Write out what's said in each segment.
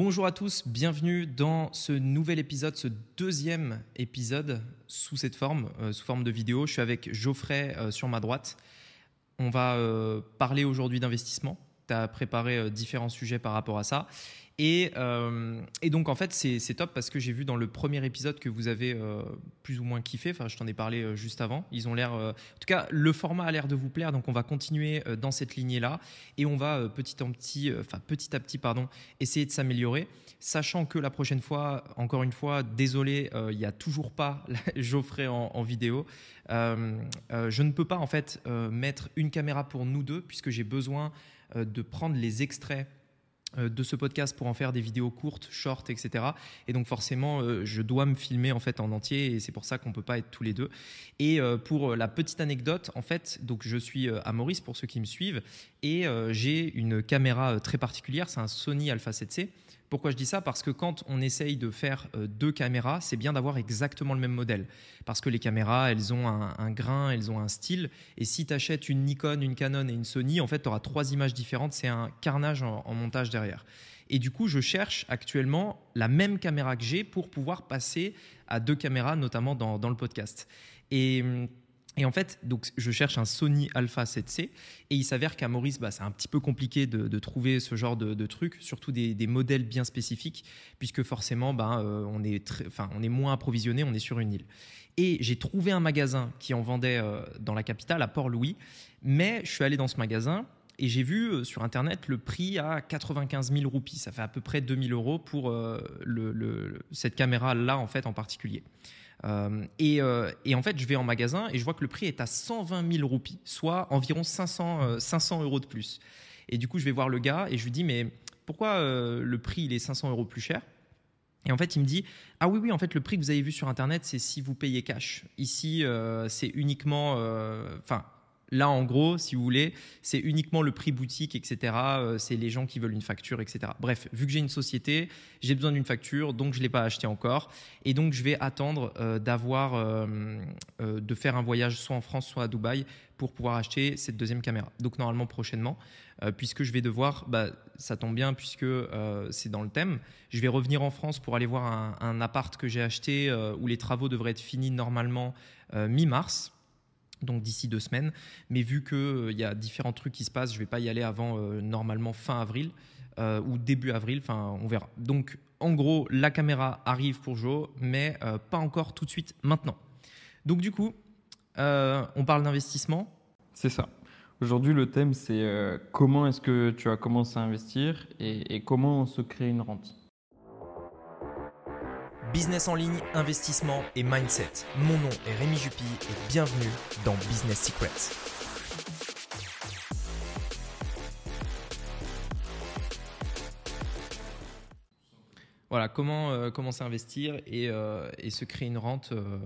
Bonjour à tous, bienvenue dans ce nouvel épisode, ce deuxième épisode sous cette forme, euh, sous forme de vidéo. Je suis avec Geoffrey euh, sur ma droite. On va euh, parler aujourd'hui d'investissement. Tu as préparé différents sujets par rapport à ça. Et, euh, et, donc en fait c'est top parce que j'ai vu dans le premier épisode que vous avez euh, plus ou moins kiffé, enfin je t'en ai parlé euh, juste avant, ils ont l'air, en tout cas le format a l'air de vous plaire donc on va continuer dans cette lignée là et on va petit à petit, enfin petit à petit pardon, essayer de s'améliorer, sachant que la prochaine fois, encore une fois, désolé, il n'y a toujours pas Geoffrey en, en vidéo, je ne peux pas en fait mettre une caméra pour nous deux puisque j'ai besoin de prendre les extraits euh, de ce podcast pour en faire des vidéos courtes, short, etc. Et donc forcément, euh, je dois me filmer en fait en entier et c'est pour ça qu'on peut pas être tous les deux. Et euh, pour la petite anecdote, en fait, donc je suis à Maurice pour ceux qui me suivent et j'ai une caméra très particulière, c'est un Sony Alpha 7C pourquoi je dis ça? Parce que quand on essaye de faire euh, deux caméras, c'est bien d'avoir exactement le même modèle. Parce que les caméras, elles ont un, grain, elles ont un style. Et si tu achètes une Nikon, une Canon et une Sony, en fait, tu auras trois images différentes. C'est un carnage en, montage derrière. Et du coup, je cherche actuellement la même caméra que j'ai pour pouvoir passer à deux caméras, notamment dans, dans le podcast. Et hum, et en fait, donc, je cherche un Sony Alpha 7C et il s'avère qu'à Maurice, bah, c'est un petit peu compliqué de, trouver ce genre de, trucs, surtout des, modèles bien spécifiques, puisque forcément, bah, euh, on, est on est moins approvisionné, on est sur une île. Et j'ai trouvé un magasin qui en vendait euh, dans la capitale, à Port-Louis, mais je suis allé dans ce magasin et j'ai vu euh, sur Internet le prix à 95 000 roupies. Ça fait à peu près 2000 euros pour cette caméra-là, en fait, en particulier. Euh, euh, et, en fait, je vais en magasin et je vois que le prix est à 120 000 roupies, soit environ 500, 500 euh, euros de plus. Et du coup, je vais voir le gars et je lui dis, mais pourquoi le prix il est 500 euros plus cher? Et en fait, il me dit Ah oui, oui, en fait, le prix que vous avez vu sur Internet, c'est si vous payez cash. Ici, c'est uniquement. Enfin, Là, en gros, si vous voulez, c'est uniquement le prix boutique, etc. Euh, c'est les gens qui veulent une facture, etc. Bref, vu que j'ai une société, j'ai besoin d'une facture, donc je ne l'ai pas acheté encore. Et donc, je vais attendre euh, d'avoir, euh, de faire un voyage soit en France, soit à Dubaï pour pouvoir acheter cette deuxième caméra. Donc, normalement, prochainement, puisque je vais devoir, bah, ça tombe bien, puisque c'est dans le thème, je vais revenir en France pour aller voir un appart que j'ai acheté où les travaux devraient être finis normalement mi-mars donc d'ici deux semaines. Mais vu qu'il euh, y a différents trucs qui se passent, je ne vais pas y aller avant euh, normalement fin avril euh, ou début avril, enfin on verra. Donc en gros, la caméra arrive pour Joe, mais pas encore tout de suite maintenant. Donc du coup, on parle d'investissement. C'est ça. Aujourd'hui, le thème, c'est comment est-ce que tu as commencé à investir et comment on se crée une rente? Business en ligne, investissement et mindset. Mon nom est Rémi Jupy et bienvenue dans Business Secrets. Voilà, comment euh, commencer à investir et, euh, se créer une rente euh,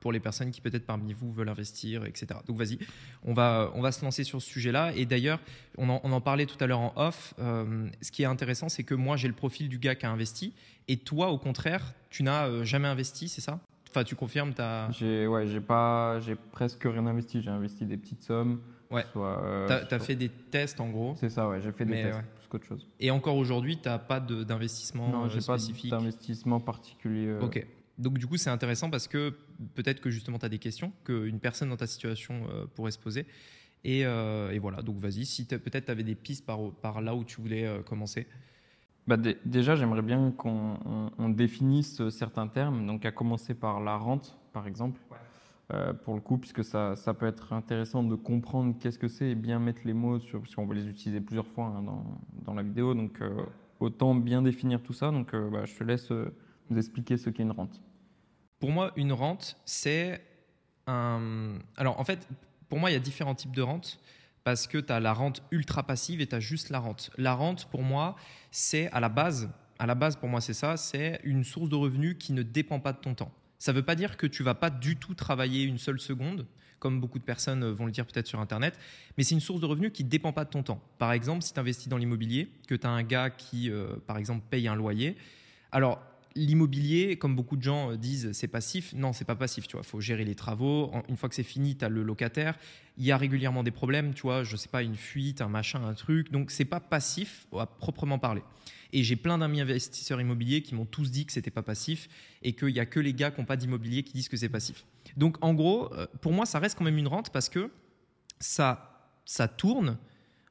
pour les personnes qui peut-être parmi vous veulent investir, etc. Donc vas-y, on va, on va se lancer sur ce sujet-là. Et d'ailleurs, on en, parlait tout à l'heure en off. Euh, ce qui est intéressant, c'est que moi, j'ai le profil du gars qui a investi. Et toi, au contraire, tu n'as euh, jamais investi, c'est ça? Enfin, tu confirmes ta... J'ai ouais, j'ai pas, j'ai presque rien investi. J'ai investi des petites sommes. Ouais. Euh, tu as, fait des tests en gros. C'est ça, ouais. J'ai fait des tests plus qu'autre chose. Et encore aujourd'hui, tu n'as pas d'investissement Non, j'ai pas d'investissement particulier. Ok. Donc du coup, c'est intéressant parce que peut-être que justement tu as des questions qu'une personne dans ta situation euh, pourrait se poser. Et, euh, voilà, donc vas-y, si peut-être tu avais des pistes par, par, là où tu voulais euh, commencer. Bah déjà, j'aimerais bien qu'on définisse certains termes, donc à commencer par la rente, par exemple, pour le coup, puisque ça, ça, peut être intéressant de comprendre qu'est-ce que c'est et bien mettre les mots sur, parce qu'on va les utiliser plusieurs fois hein, dans, dans, la vidéo, donc autant bien définir tout ça. Donc bah, je te laisse nous expliquer ce qu'est une rente. Pour moi, une rente, c'est un. Alors, en fait, pour moi, il y a différents types de rentes parce que tu as la rente ultra passive et tu as juste la rente. La rente, pour moi, c'est à la base, à la base, pour moi, c'est ça, c'est une source de revenus qui ne dépend pas de ton temps. Ça ne veut pas dire que tu vas pas du tout travailler une seule seconde, comme beaucoup de personnes vont le dire peut-être sur Internet, mais c'est une source de revenus qui ne dépend pas de ton temps. Par exemple, si tu investis dans l'immobilier, que tu as un gars qui, euh, par exemple, paye un loyer, alors l'immobilier, comme beaucoup de gens euh, disent, c'est passif. Non, c'est pas passif. Tu vois, faut gérer les travaux. Une fois que c'est fini, tu as le locataire. Il y a régulièrement des problèmes. Tu vois, je sais pas, une fuite, un machin, un truc. Donc c'est pas passif à proprement parler. Et j'ai plein d'amis investisseurs immobiliers qui m'ont tous dit que c'était pas passif et qu'il n'y a que les gars qui n'ont pas d'immobilier qui disent que c'est passif. Donc en gros, euh, pour moi, ça reste quand même une rente parce que ça, ça tourne,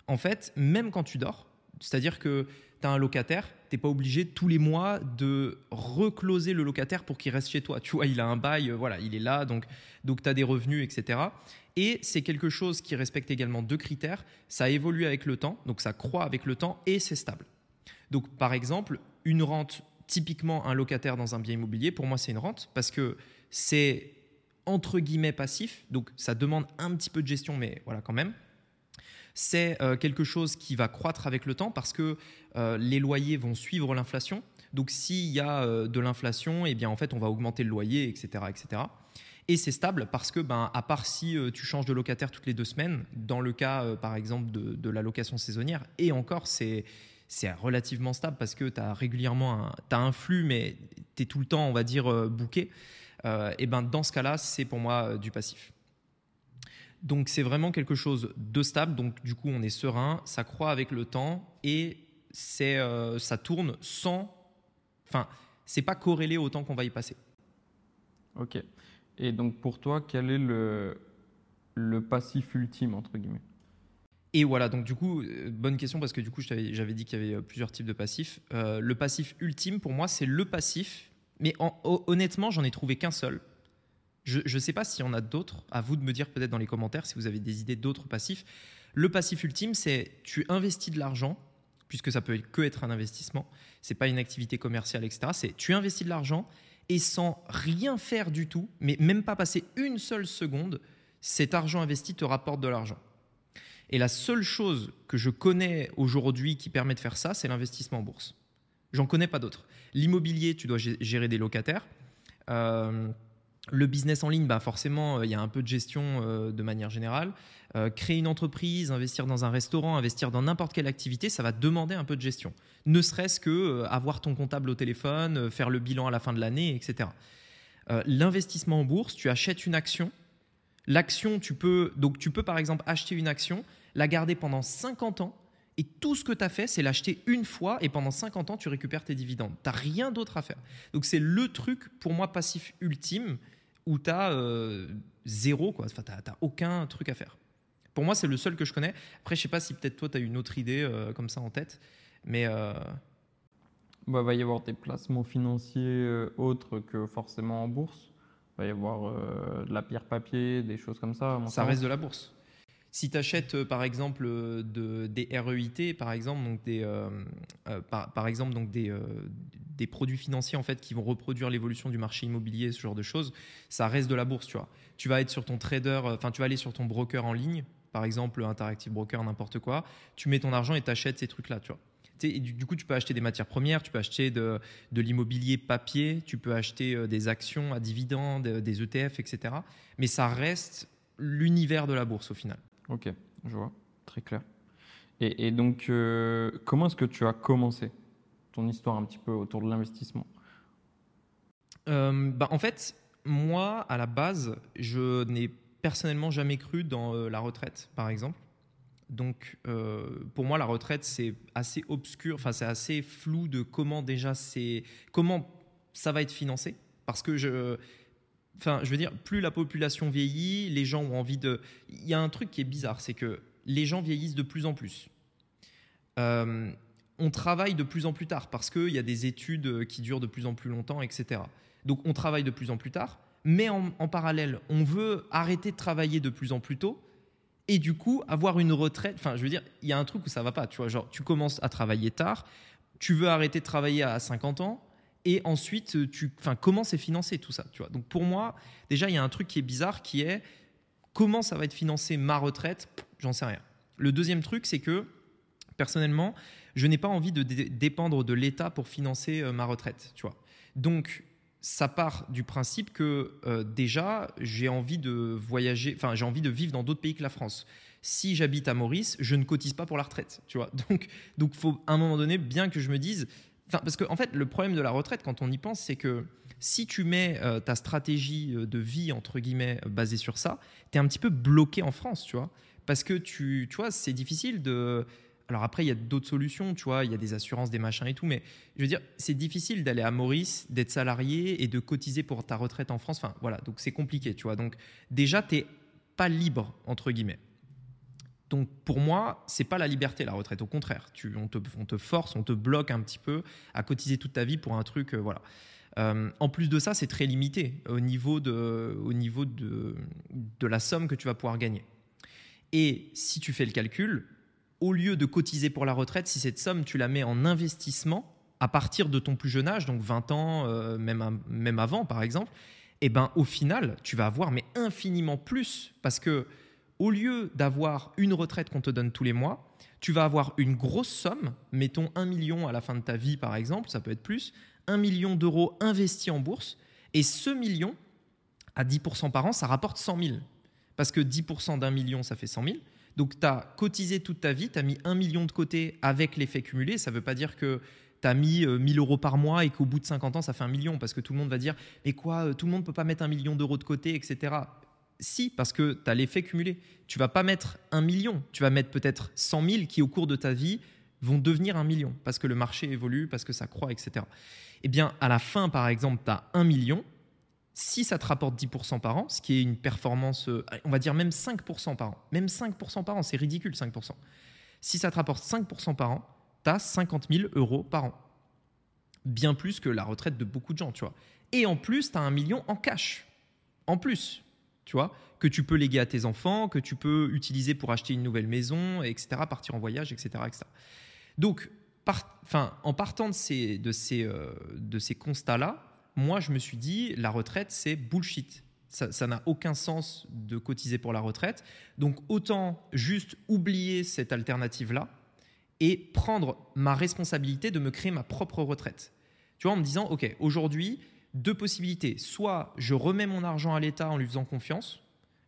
en fait, même quand tu dors. C'est-à-dire que tu as un locataire, tu n'es pas obligé tous les mois de recloser le locataire pour qu'il reste chez toi. Tu vois, il a un bail, euh, voilà, il est là, donc, donc tu as des revenus, etc. Et c'est quelque chose qui respecte également deux critères. Ça évolue avec le temps, donc ça croît avec le temps et c'est stable. Donc par exemple, une rente, typiquement un locataire dans un bien immobilier, pour moi c'est une rente parce que c'est entre guillemets passif, donc ça demande un petit peu de gestion, mais voilà quand même c'est euh, quelque chose qui va croître avec le temps parce que euh, les loyers vont suivre l'inflation. Donc s'il y a euh, de l'inflation, eh bien en fait on va augmenter le loyer, etc., etc. Et c'est stable parce que, ben, à part si tu changes de locataire toutes les deux semaines, dans le cas par exemple de, la location saisonnière, et encore c'est c'est relativement stable parce que tu as régulièrement un, un flux, mais tu es tout le temps, on va dire, bouqué. et ben dans ce cas-là, c'est pour moi du passif. Donc c'est vraiment quelque chose de stable. Donc du coup, on est serein, ça croît avec le temps et c'est euh, ça tourne sans. Enfin, c'est pas corrélé au temps qu'on va y passer. Ok. Et donc pour toi, quel est le, le passif ultime entre guillemets? Et voilà, donc du coup, euh, bonne question parce que du coup, j'avais dit qu'il y avait euh, plusieurs types de passifs. le passif ultime, pour moi, c'est le passif, mais honnêtement, j'en ai trouvé qu'un seul. Je ne sais pas s'il y en a d'autres. À vous de me dire peut-être dans les commentaires si vous avez des idées d'autres passifs. Le passif ultime, c'est tu investis de l'argent, puisque ça peut que être un investissement. C'est pas une activité commerciale, etc. C'est tu investis de l'argent et sans rien faire du tout, mais même pas passer une seule seconde, cet argent investi te rapporte de l'argent. Et la seule chose que je connais aujourd'hui qui permet de faire ça, c'est l'investissement en bourse. J'en connais pas d'autres. L'immobilier, tu dois gérer des locataires. Euh, le business en ligne, bah forcément, euh, il y a un peu de gestion euh, de manière générale. Euh, créer une entreprise, investir dans un restaurant, investir dans n'importe quelle activité, ça va demander un peu de gestion. Ne serait-ce que avoir ton comptable au téléphone, faire le bilan à la fin de l'année, etc. L'investissement en bourse, tu achètes une action. L'action, tu peux donc tu peux par exemple acheter une action, la garder pendant 50 ans et tout ce que tu as fait, c'est l'acheter une fois et pendant 50 ans, tu récupères tes dividendes. Tu rien d'autre à faire. Donc c'est le truc pour moi passif ultime où tu as euh, zéro, quoi. Enfin, tu n'as aucun truc à faire. Pour moi, c'est le seul que je connais. Après, je sais pas si peut-être toi, tu as une autre idée euh, comme ça en tête, mais. Euh... Bah, va y avoir des placements financiers autres que forcément en bourse. Il va y avoir de la pierre papier, des choses comme ça. Ça reste de la bourse. Si tu achètes par exemple de, des REIT, par exemple, donc donc des, produits financiers en fait qui vont reproduire l'évolution du marché immobilier, ce genre de choses, ça reste de la bourse, tu. Tu vas être sur ton trader, euh, enfin tu vas aller sur ton broker en ligne, par exemple Interactive Broker, n'importe quoi, tu mets ton argent et tu achètes ces trucs-là. Et du, coup, tu peux acheter des matières premières, tu peux acheter de, de l'immobilier papier, tu peux acheter euh, des actions à dividendes, euh, des ETF, etc. Mais ça reste l'univers de la bourse au final. Ok, je vois, très clair. Et, donc, comment est-ce que tu as commencé ton histoire un petit peu autour de l'investissement? Euh, bah, En fait, moi, à la base, je n'ai personnellement jamais cru dans euh, la retraite, par exemple. Donc, euh, pour moi, la retraite, c'est assez obscur, enfin, c'est assez flou de comment déjà c'est, comment ça va être financé. Parce que je, enfin, je veux dire, plus la population vieillit, les gens ont envie de. Il y a un truc qui est bizarre, c'est que les gens vieillissent de plus en plus. Euh, on travaille de plus en plus tard parce qu'il y a des études qui durent de plus en plus longtemps, etc. Donc on travaille de plus en plus tard, mais en, parallèle, on veut arrêter de travailler de plus en plus tôt et du coup avoir une retraite. Enfin, je veux dire, il y a un truc où ça va pas, tu vois. Genre, tu commences à travailler tard, tu veux arrêter de travailler à 50 ans et ensuite, comment c'est financé tout ça. Donc pour moi, déjà, il y a un truc qui est bizarre qui est comment ça va être financé ma retraite, j'en sais rien. Le deuxième truc, c'est que personnellement, je n'ai pas envie de dépendre de l'État pour financer euh, ma retraite. Donc, ça part du principe que euh, déjà, j'ai envie de voyager, j'ai envie de vivre dans d'autres pays que la France. Si j'habite à Maurice, je ne cotise pas pour la retraite. Donc, donc, faut à un moment donné bien que je me dise, enfin, parce qu'en en fait, le problème de la retraite, quand on y pense, c'est que si tu mets euh, ta stratégie de vie entre guillemets basée sur ça, tu es un petit peu bloqué en France, tu vois, parce que tu, tu vois, c'est difficile de alors après, il y a d'autres solutions, tu vois, il y a des assurances, des machins et tout, mais je veux dire, c'est difficile d'aller à Maurice, d'être salarié et de cotiser pour ta retraite en France. Enfin, voilà, donc c'est compliqué, tu vois. Donc déjà, tu n'es pas libre, entre guillemets. Donc pour moi, c'est pas la liberté la retraite, au contraire. On, te, force, on te bloque un petit peu à cotiser toute ta vie pour un truc, euh, voilà. Euh, en plus de ça, c'est très limité au niveau, de, au niveau de, de la somme que tu vas pouvoir gagner. Et si tu fais le calcul, au lieu de cotiser pour la retraite, si cette somme, tu la mets en investissement à partir de ton plus jeune âge, donc 20 ans, euh, même, même avant par exemple, eh ben, au final, tu vas avoir mais infiniment plus parce que au lieu d'avoir une retraite qu'on te donne tous les mois, tu vas avoir une grosse somme, mettons 1 million à la fin de ta vie par exemple, ça peut être plus, 1 million d'euros investis en bourse, et ce million, à 10% par an, ça rapporte 100 000. Parce que 10% d'un million, ça fait 100 000. Donc, tu as cotisé toute ta vie, tu as mis un million de côté avec l'effet cumulé. Ça ne veut pas dire que tu as mis 1000 euh, euros par mois et qu'au bout de 50 ans, ça fait un million. Parce que tout le monde va dire, mais quoi, euh, tout le monde ne peut pas mettre un million d'euros de côté, etc. Si, parce que tu as l'effet cumulé. Tu vas pas mettre un million, tu vas mettre peut-être 100 000 qui, au cours de ta vie, vont devenir un million, parce que le marché évolue, parce que ça croît, etc. Eh bien, à la fin, par exemple, tu as un million, si ça te rapporte 10% par an, ce qui est une performance, euh, on va dire même 5% par an, même 5% par an, c'est ridicule 5%. Si ça te rapporte 5% par an, tu as 50 000 euros par an. Bien plus que la retraite de beaucoup de gens, tu vois. Et en plus, tu as un million en cash. En plus, que tu peux léguer à tes enfants, que tu peux utiliser pour acheter une nouvelle maison, etc., partir en voyage, etc. etc. Donc, en partant de ces, de ces, euh, de ces constats-là, moi, je me suis dit, la retraite, c'est bullshit. Ça n'a aucun sens de cotiser pour la retraite. Donc, autant juste oublier cette alternative-là et prendre ma responsabilité de me créer ma propre retraite. Tu vois, en me disant, OK, aujourd'hui, deux possibilités. Soit je remets mon argent à l'État en lui faisant confiance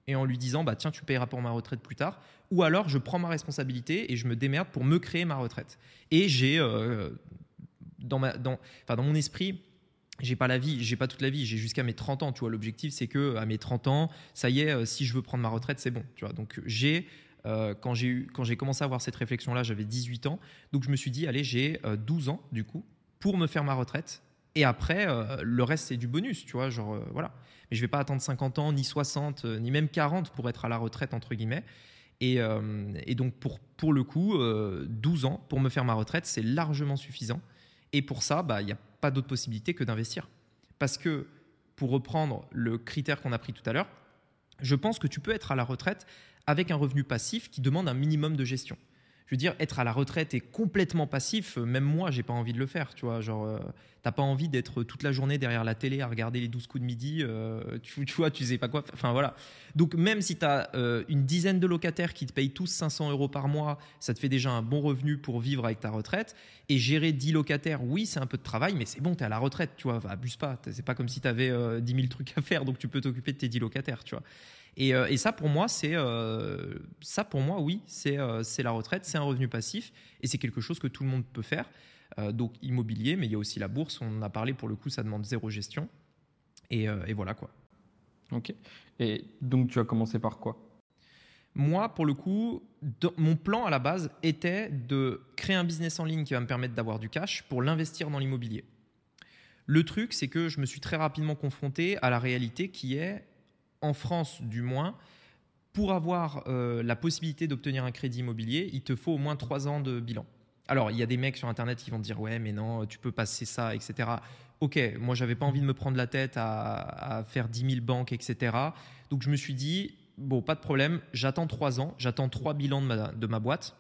et en lui disant, bah, tiens, tu payeras pour ma retraite plus tard. Ou alors, je prends ma responsabilité et je me démerde pour me créer ma retraite. Et j'ai, euh, dans, ma, dans, dans mon esprit, j'ai pas la vie, j'ai pas toute la vie, j'ai jusqu'à mes 30 ans, tu vois. L'objectif, c'est que à mes 30 ans, ça y est, euh, si je veux prendre ma retraite, c'est bon, tu vois. Donc j'ai euh, quand j'ai eu, quand j'ai commencé à avoir cette réflexion là, j'avais 18 ans, donc je me suis dit allez, j'ai 12 euh, ans du coup pour me faire ma retraite et après le reste c'est du bonus, tu vois, genre voilà. Mais je vais pas attendre 50 ans ni 60 ni même 40 pour être à la retraite entre guillemets. Et, donc pour pour le coup, 12 ans pour me faire ma retraite, c'est largement suffisant. Et pour ça, bah, il n'y a pas d'autre possibilité que d'investir. Parce que, pour reprendre le critère qu'on a pris tout à l'heure, je pense que tu peux être à la retraite avec un revenu passif qui demande un minimum de gestion je veux dire, être à la retraite et complètement passif, euh, même moi, j'ai pas envie de le faire, tu vois. Genre, euh, t'as pas envie d'être toute la journée derrière la télé à regarder les 12 coups de midi, euh, tu, vois, tu sais pas quoi. Enfin, voilà. Donc, même si tu as une dizaine de locataires qui te payent tous 500 euros par mois, ça te fait déjà un bon revenu pour vivre avec ta retraite. Et gérer 10 locataires, oui, c'est un peu de travail, mais c'est bon, tu es à la retraite, tu vois. abuse pas. C'est pas comme si tu avais 10 000 trucs à faire, donc tu peux t'occuper de tes 10 locataires, tu vois. Euh, et, ça, pour moi, c'est euh, ça pour moi, oui, euh, c'est la retraite, c'est un revenu passif, et c'est quelque chose que tout le monde peut faire. donc immobilier, mais il y a aussi la bourse. On en a parlé pour le coup, ça demande zéro gestion. Et, et voilà quoi. Ok. Et donc tu as commencé par quoi? Moi, pour le coup, mon plan à la base était de créer un business en ligne qui va me permettre d'avoir du cash pour l'investir dans l'immobilier. Le truc, c'est que je me suis très rapidement confronté à la réalité qui est en France du moins, pour avoir euh, la possibilité d'obtenir un crédit immobilier, il te faut au moins trois ans de bilan. Alors, il y a des mecs sur Internet qui vont te dire Ouais, mais non, tu peux passer ça, etc. Ok, moi, j'avais pas envie de me prendre la tête à, faire 10 000 banques, etc. Donc, je me suis dit Bon, pas de problème, j'attends trois ans, j'attends trois bilans de ma, boîte.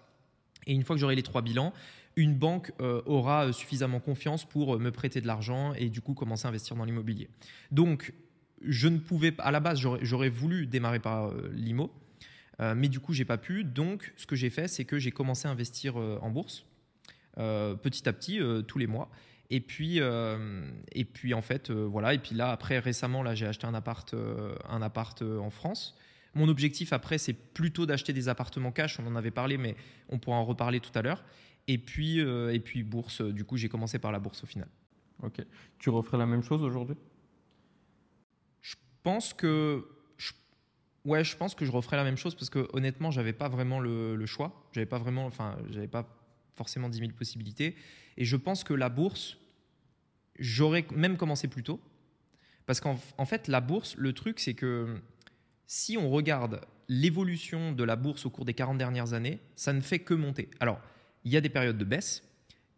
Et une fois que j'aurai les trois bilans, une banque euh, aura suffisamment confiance pour me prêter de l'argent et du coup commencer à investir dans l'immobilier. Donc, je ne pouvais pas, à la base, j'aurais voulu démarrer par euh, l'IMO, euh, mais du coup, j'ai pas pu. Donc, ce que j'ai fait, c'est que j'ai commencé à investir euh, en bourse petit à petit, tous les mois. Et puis, et puis en fait, voilà. Et puis là, après, récemment, là, j'ai acheté un appart, un appart en France. Mon objectif après, c'est plutôt d'acheter des appartements cash. On en avait parlé, mais on pourra en reparler tout à l'heure. Et puis, et puis bourse. Du coup, j'ai commencé par la bourse au final. Ok. Tu referais la même chose aujourd'hui? Pense que Ouais, je pense que je referais la même chose parce que honnêtement, j'avais pas vraiment le, choix. J'avais pas vraiment, enfin, j'avais pas forcément 10 000 possibilités. Et je pense que la bourse, j'aurais même commencé plus tôt. Parce qu'en en fait, la bourse, le truc, c'est que si on regarde l'évolution de la bourse au cours des 40 dernières années, ça ne fait que monter. Alors, il y a des périodes de baisse,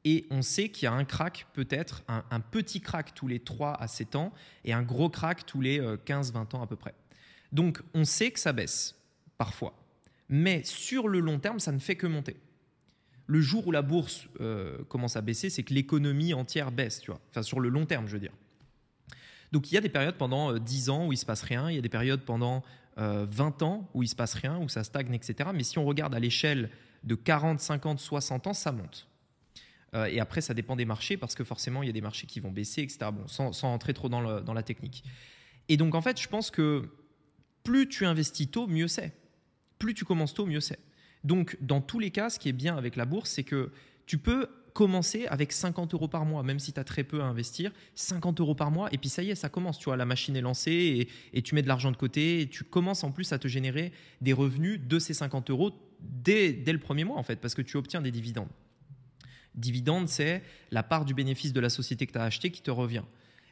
et on sait qu'il y a un crack, peut-être un, petit crack tous les 3 à 7 ans, et un gros crack tous les 15-20 euh, ans à peu près. Donc, on sait que ça baisse, parfois. Mais sur le long terme, ça ne fait que monter le jour où la bourse euh, commence à baisser, c'est que l'économie entière baisse, tu vois. Enfin, sur le long terme, je veux dire. Donc, il y a des périodes pendant 10 euh, ans où il se passe rien, il y a des périodes pendant 20 euh, ans où il se passe rien, où ça stagne, etc. Mais si on regarde à l'échelle de 40, 50, 60 ans, ça monte. Et après, ça dépend des marchés parce que forcément, il y a des marchés qui vont baisser, etc. Bon, sans, entrer trop dans, la technique. Et donc, en fait, je pense que plus tu investis tôt, mieux c'est. Plus tu commences tôt, mieux c'est. Donc, dans tous les cas, ce qui est bien avec la bourse, c'est que tu peux commencer avec 50 euros par mois, même si tu as très peu à investir, 50 euros par mois, et puis ça y est, ça commence, tu vois, la machine est lancée, et, tu mets de l'argent de côté, et tu commences en plus à te générer des revenus de ces 50 euros dès, dès le premier mois, en fait, parce que tu obtiens des dividendes. Dividende, c'est la part du bénéfice de la société que tu as acheté qui te revient.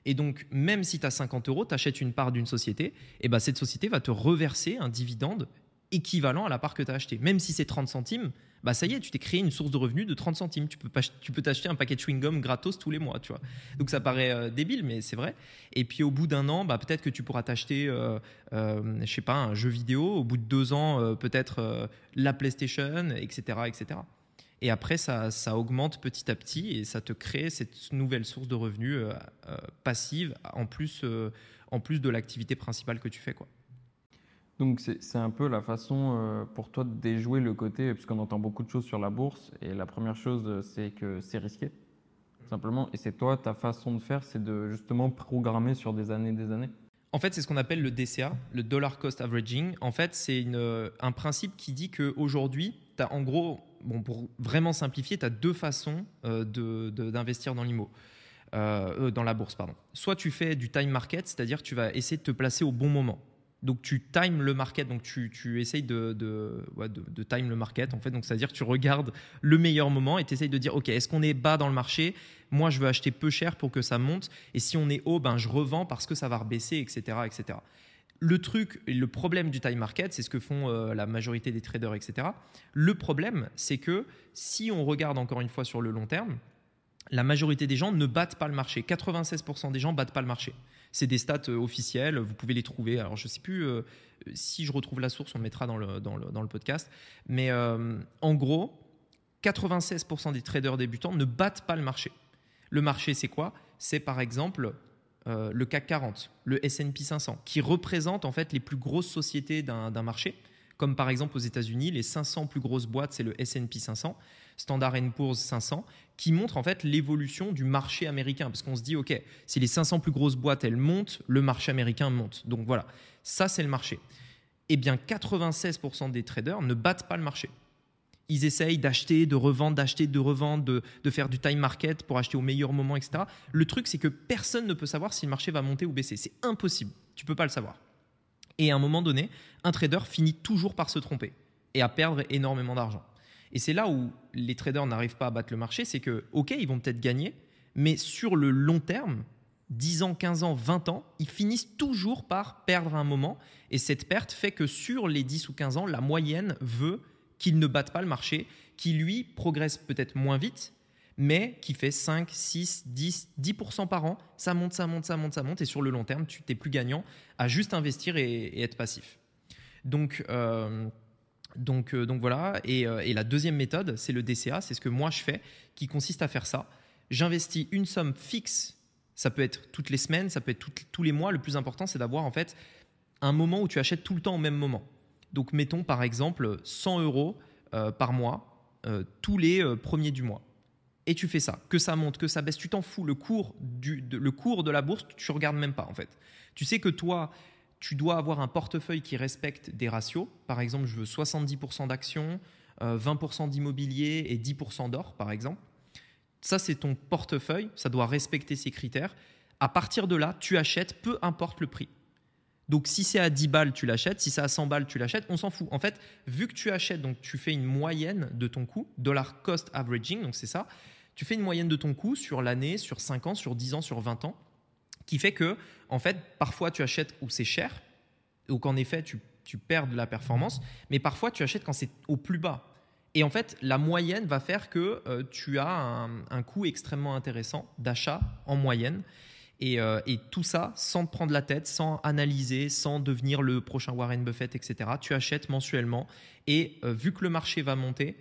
Et donc, même si tu as 50 euros, tu achètes une part d'une société, et ben cette société va te reverser un dividende équivalent à la part que tu as acheté. Même si c'est 30 centimes, bah ça y est, tu t'es créé une source de revenus de 30 centimes. Tu peux, t'acheter un paquet de chewing-gum gratos tous les mois, tu vois. Donc ça paraît euh, débile, mais c'est vrai. Et puis au bout d'un an, bah, peut-être que tu pourras t'acheter, euh, euh, je sais pas, un jeu vidéo. Au bout de deux ans, peut-être la PlayStation, etc., etc. Et après, ça, ça, augmente petit à petit et ça te crée cette nouvelle source de revenus passive en plus, en plus de l'activité principale que tu fais, quoi. Donc c'est un peu la façon euh, pour toi de déjouer le côté, puisqu'on entend beaucoup de choses sur la bourse, et la première chose c'est que c'est risqué, simplement, et c'est toi, ta façon de faire, c'est de justement programmer sur des années et des années. En fait, c'est ce qu'on appelle le DCA, le Dollar Cost Averaging. En fait, c'est un principe qui dit qu'aujourd'hui, tu as en gros, bon, pour vraiment simplifier, tu as deux façons euh, d'investir dans l'IMO. Euh, dans la bourse, pardon. Soit tu fais du time market, c'est-à-dire tu vas essayer de te placer au bon moment. Donc tu times le market, donc tu, tu essayes de, de, de, time le market en fait. Donc c'est-à-dire tu regardes le meilleur moment et tu essayes de dire ok est-ce qu'on est bas dans le marché? Moi je veux acheter peu cher pour que ça monte et si on est haut ben je revends parce que ça va rebaisser etc etc. Le truc, le problème du time market, c'est ce que font euh, la majorité des traders etc. Le problème c'est que si on regarde encore une fois sur le long terme, la majorité des gens ne battent pas le marché. 96% des gens battent pas le marché. C'est des stats euh, officielles, vous pouvez les trouver. Alors je ne sais plus euh, si je retrouve la source, on le mettra dans le, dans le, podcast. Mais en gros, 96% des traders débutants ne battent pas le marché. Le marché, c'est quoi? C'est par exemple le CAC 40, le S&P 500, qui représente en fait les plus grosses sociétés d'un marché. Comme par exemple aux États-Unis, les 500 plus grosses boîtes, c'est le S&P 500. Standard Poor's 500, qui montre en fait l'évolution du marché américain. Parce qu'on se dit, OK, si les 500 plus grosses boîtes, elles montent, le marché américain monte. Donc voilà, ça c'est le marché. Eh bien, 96% des traders ne battent pas le marché. Ils essayent d'acheter, de revendre, d'acheter, de revendre, de, faire du time market pour acheter au meilleur moment, etc. Le truc, c'est que personne ne peut savoir si le marché va monter ou baisser. C'est impossible. Tu peux pas le savoir. Et à un moment donné, un trader finit toujours par se tromper et à perdre énormément d'argent. Et c'est là où les traders n'arrivent pas à battre le marché, c'est que, OK, ils vont peut-être gagner, mais sur le long terme, 10 ans, 15 ans, 20 ans, ils finissent toujours par perdre un moment. Et cette perte fait que sur les 10 ou 15 ans, la moyenne veut qu'ils ne battent pas le marché, qui lui progresse peut-être moins vite, mais qui fait 5, 6, 10, 10% par an. Ça monte, ça monte, ça monte, ça monte. Et sur le long terme, tu n'es plus gagnant à juste investir et, être passif. Donc, euh, donc, euh, donc voilà. Euh, et, la deuxième méthode, c'est le DCA. C'est ce que moi je fais, qui consiste à faire ça. J'investis une somme fixe. Ça peut être toutes les semaines, ça peut être tous les mois. Le plus important, c'est d'avoir en fait un moment où tu achètes tout le temps au même moment. Donc, mettons par exemple 100 euros euh, par mois tous les premiers du mois. Et tu fais ça, que ça monte, que ça baisse, tu t'en fous. Le cours, du, le cours de la bourse, tu regardes même pas en fait. Tu sais que toi, tu dois avoir un portefeuille qui respecte des ratios. Par exemple, je veux 70% d'actions, 20% euh, d'immobilier et 10% d'or, par exemple. Ça, c'est ton portefeuille, ça doit respecter ces critères. À partir de là, tu achètes, peu importe le prix. Donc si c'est à 10 balles, tu l'achètes, si c'est à 100 balles, tu l'achètes, on s'en fout. En fait, vu que tu achètes, donc tu fais une moyenne de ton coût, dollar cost averaging, donc c'est ça, tu fais une moyenne de ton coût sur l'année, sur 5 ans, sur 10 ans, sur 20 ans, qui fait que, en fait, parfois tu achètes où c'est cher, ou qu'en effet tu, perds de la performance, mais parfois tu achètes quand c'est au plus bas. Et en fait, la moyenne va faire que euh, tu as un coût extrêmement intéressant d'achat en moyenne. Euh, et, tout ça sans te prendre la tête, sans analyser, sans devenir le prochain Warren Buffett, etc. Tu achètes mensuellement et euh, vu que le marché va monter,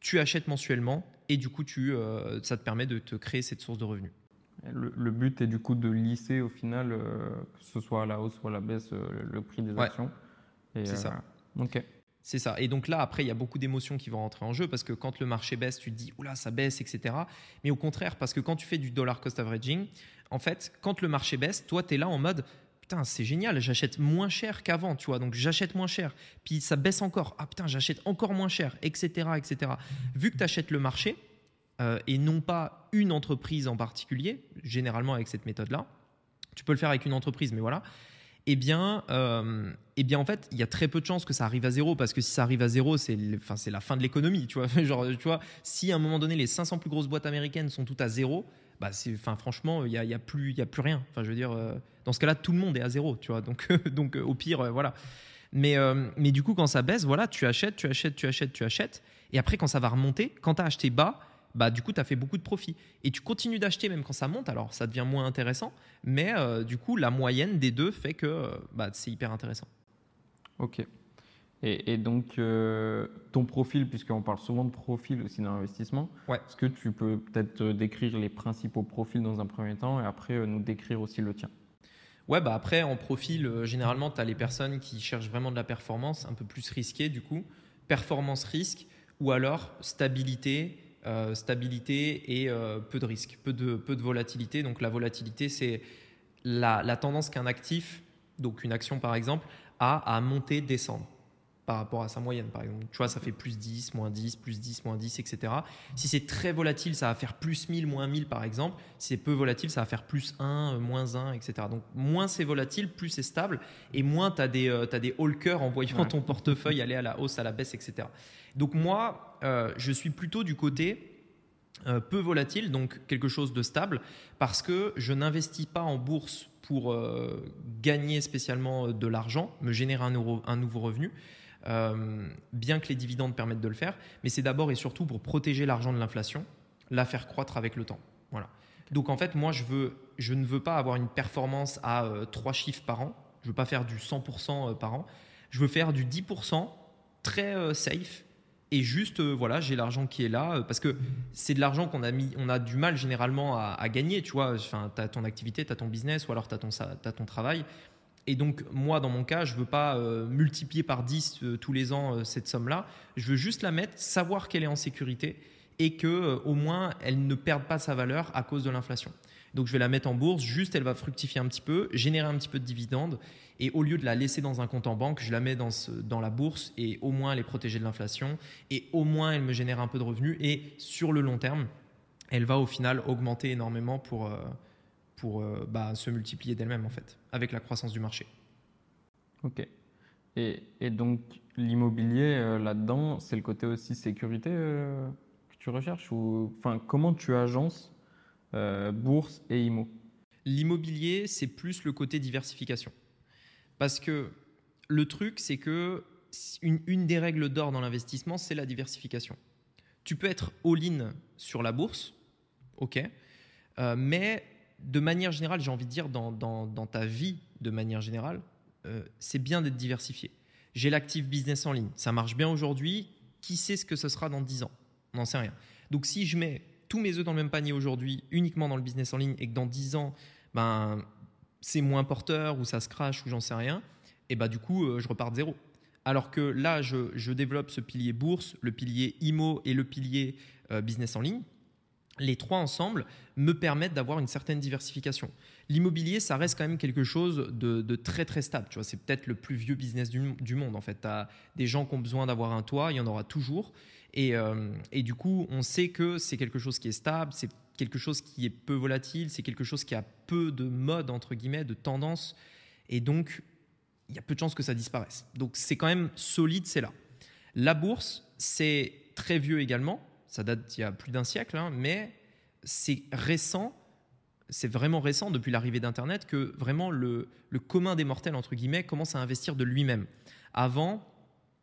tu achètes mensuellement et du coup, tu, euh, ça te permet de te créer cette source de revenus. Le, but est du coup de lisser au final, que ce soit à la hausse ou à la baisse, le prix des actions. C'est ça. Ok. C'est ça. Et donc là, après, il y a beaucoup d'émotions qui vont rentrer en jeu parce que quand le marché baisse, tu te dis, oula, ça baisse, etc. Mais au contraire, parce que quand tu fais du dollar cost averaging, en fait, quand le marché baisse, toi, tu es là en mode putain, c'est génial, j'achète moins cher qu'avant, tu vois, donc j'achète moins cher. Puis ça baisse encore, ah putain, j'achète encore moins cher, etc. etc. Vu que tu achètes le marché euh, et non pas une entreprise en particulier, généralement avec cette méthode-là, tu peux le faire avec une entreprise, mais voilà. Eh bien, euh, eh bien, en fait, il y a très peu de chances que ça arrive à zéro parce que si ça arrive à zéro, c'est enfin, la fin de l'économie. Tu vois, genre, tu vois, si à un moment donné les 500 plus grosses boîtes américaines sont toutes à zéro, bah enfin franchement il y a, y a, plus y a plus rien. Enfin je veux dire euh, dans ce cas-là tout le monde est à zéro tu vois. Donc donc euh, au pire euh, voilà. Mais mais du coup quand ça baisse voilà tu achètes tu achètes tu achètes tu achètes. Et après quand ça va remonter quand tu as acheté bas bah du coup tu as fait beaucoup de profit et tu continues d'acheter même quand ça monte alors ça devient moins intéressant. Mais du coup la moyenne des deux fait que bah, c'est hyper intéressant. Ok et, donc, euh, ton profil, puisqu'on parle souvent de profil aussi dans l'investissement, est-ce que tu peux peut-être euh, décrire les principaux profils dans un premier temps et après euh, nous décrire aussi le tien? Ouais, bah après, en profil, généralement, tu as les personnes qui cherchent vraiment de la performance, un peu plus risquée du coup, performance-risque, ou alors stabilité, stabilité et peu de risque, peu de, peu de volatilité. Donc la volatilité, c'est la, la tendance qu'un actif, donc une action par exemple, a à monter, descendre par rapport à sa moyenne, par exemple. Tu vois, ça fait plus 10, moins 10, plus 10, moins 10, etc. Si c'est très volatile, ça va faire plus 1000, moins 1000, par exemple. Si c'est peu volatile, ça va faire plus 1, euh, moins 1, etc. Donc, moins c'est volatile, plus c'est stable, et moins tu as des, euh, as des en voyant ton portefeuille aller à la hausse, à la baisse, etc. Donc, moi, euh, je suis plutôt du côté peu volatile, donc quelque chose de stable, parce que je n'investis pas en bourse pour gagner spécialement de l'argent, me générer un, un nouveau revenu. Euh, bien que les dividendes permettent de le faire, mais c'est d'abord et surtout pour protéger l'argent de l'inflation, la faire croître avec le temps. Voilà. Donc en fait, moi, je, veux, je ne veux pas avoir une performance à euh, trois chiffres par an. Je veux pas faire du 100% euh, par an. Je veux faire du 10% très safe. Et juste, voilà, j'ai l'argent qui est là parce que c'est de l'argent qu'on a mis, on a du mal généralement à, gagner, tu vois. Enfin, tu as ton activité, tu as ton business ou alors tu as, as, ton travail. Et donc, moi, dans mon cas, je ne veux pas euh, multiplier par 10 euh, tous les ans euh, cette somme-là. Je veux juste la mettre, savoir qu'elle est en sécurité et que au moins elle ne perde pas sa valeur à cause de l'inflation. Donc, je vais la mettre en bourse, juste elle va fructifier un petit peu, générer un petit peu de dividendes. Et au lieu de la laisser dans un compte en banque, je la mets dans, la bourse et au moins elle est protégée de l'inflation. Et au moins elle me génère un peu de revenus. Et sur le long terme, elle va au final augmenter énormément pour bah, se multiplier d'elle-même en fait, avec la croissance du marché. Ok. Et, et donc l'immobilier euh, là-dedans, c'est le côté aussi sécurité euh, que tu recherches ou enfin comment tu agences bourse et IMO L'immobilier, c'est plus le côté diversification. Parce que le truc, c'est que une, une des règles d'or dans l'investissement, c'est la diversification. Tu peux être all-in sur la bourse, ok, mais de manière générale, j'ai envie de dire, dans, ta vie, de manière générale, euh, c'est bien d'être diversifié. J'ai l'active business en ligne. Ça marche bien aujourd'hui. Qui sait ce que ce sera dans 10 ans? On n'en sait rien. Donc si je mets tous mes œufs dans le même panier aujourd'hui, uniquement dans le business en ligne, et que dans 10 ans, ben, c'est moins porteur, ou ça se crache, ou j'en sais rien, et ben, du coup, euh, je repars de zéro. Alors que là, je, développe ce pilier bourse, le pilier IMO et le pilier euh, business en ligne les trois ensemble me permettent d'avoir une certaine diversification. L'immobilier, ça reste quand même quelque chose de, très très stable. Tu vois, c'est peut-être le plus vieux business du, monde. En fait, tu as des gens qui ont besoin d'avoir un toit, il y en aura toujours. Euh, et, du coup, on sait que c'est quelque chose qui est stable, c'est quelque chose qui est peu volatile, c'est quelque chose qui a peu de mode entre guillemets, de tendance. Et donc, il y a peu de chances que ça disparaisse. Donc c'est quand même solide, c'est là. La bourse, c'est très vieux également, ça date il y a plus d'un siècle, hein, mais c'est récent, c'est vraiment récent depuis l'arrivée d'Internet que vraiment le, commun des mortels, entre guillemets, commence à investir de lui-même. Avant,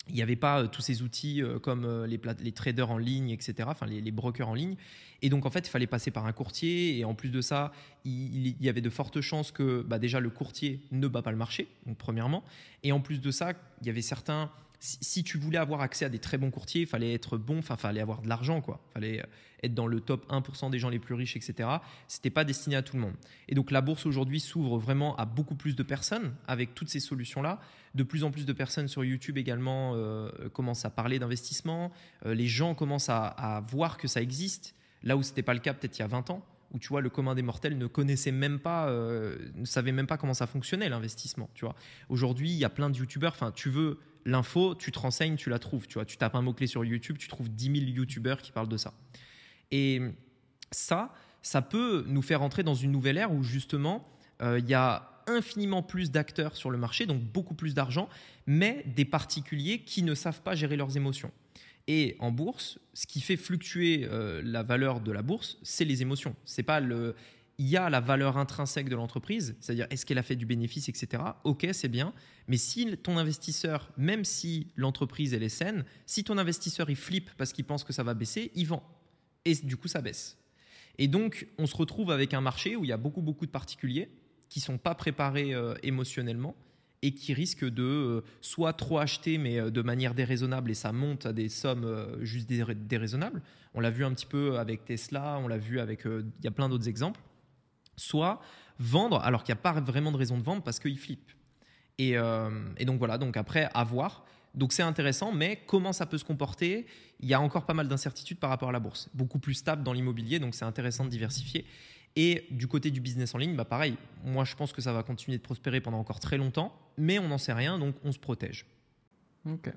il n'y avait pas euh, tous ces outils euh, comme euh, les, les, traders en ligne, etc., enfin les, brokers en ligne. Et donc, en fait, il fallait passer par un courtier. Et en plus de ça, il, y avait de fortes chances que bah, déjà le courtier ne bat pas le marché, donc, premièrement. Et en plus de ça, il y avait certains. Si, tu voulais avoir accès à des très bons courtiers, il fallait être bon, enfin, fallait avoir de l'argent, quoi. Fallait être dans le top 1% des gens les plus riches, etc. C'était pas destiné à tout le monde. Et donc, la bourse aujourd'hui s'ouvre vraiment à beaucoup plus de personnes avec toutes ces solutions-là. De plus en plus de personnes sur YouTube également euh, commencent à parler d'investissement. Euh, les gens commencent à, voir que ça existe, là où ce n'était pas le cas peut-être il y a 20 ans, où tu vois le commun des mortels ne connaissait même pas, euh, ne savait même pas comment ça fonctionnait l'investissement. Tu aujourd'hui il y a plein de YouTubeurs. Enfin, tu veux l'info, tu te renseignes, tu la trouves. Tu vois, tu tapes un mot clé sur YouTube, tu trouves 10 000 YouTubeurs qui parlent de ça. Et ça, ça peut nous faire entrer dans une nouvelle ère où justement il y a infiniment plus d'acteurs sur le marché, donc beaucoup plus d'argent, mais des particuliers qui ne savent pas gérer leurs émotions. Et en bourse, ce qui fait fluctuer euh, la valeur de la bourse, c'est les émotions. C'est pas le. Il y a la valeur intrinsèque de l'entreprise, c'est-à-dire est-ce qu'elle a fait du bénéfice, etc. Ok, c'est bien. Mais si ton investisseur, même si l'entreprise elle est saine, si ton investisseur il flippe parce qu'il pense que ça va baisser, il vend. Et du coup, ça baisse. Et donc, on se retrouve avec un marché où il y a beaucoup, beaucoup de particuliers qui sont pas préparés euh, émotionnellement et qui risquent de euh, soit trop acheter mais euh, de manière déraisonnable et ça monte à des sommes juste déraisonnables. On l'a vu un petit peu avec Tesla, on l'a vu avec il y a plein d'autres exemples. Soit vendre alors qu'il n'y a pas vraiment de raison de vendre parce qu'ils flippent. Et, et, donc voilà, donc après à voir. Donc c'est intéressant, mais comment ça peut se comporter? Il y a encore pas mal d'incertitudes par rapport à la bourse. Beaucoup plus stable dans l'immobilier, donc c'est intéressant de diversifier. Et du côté du business en ligne, bah pareil, moi je pense que ça va continuer de prospérer pendant encore très longtemps, mais on n'en sait rien, donc on se protège. Ok.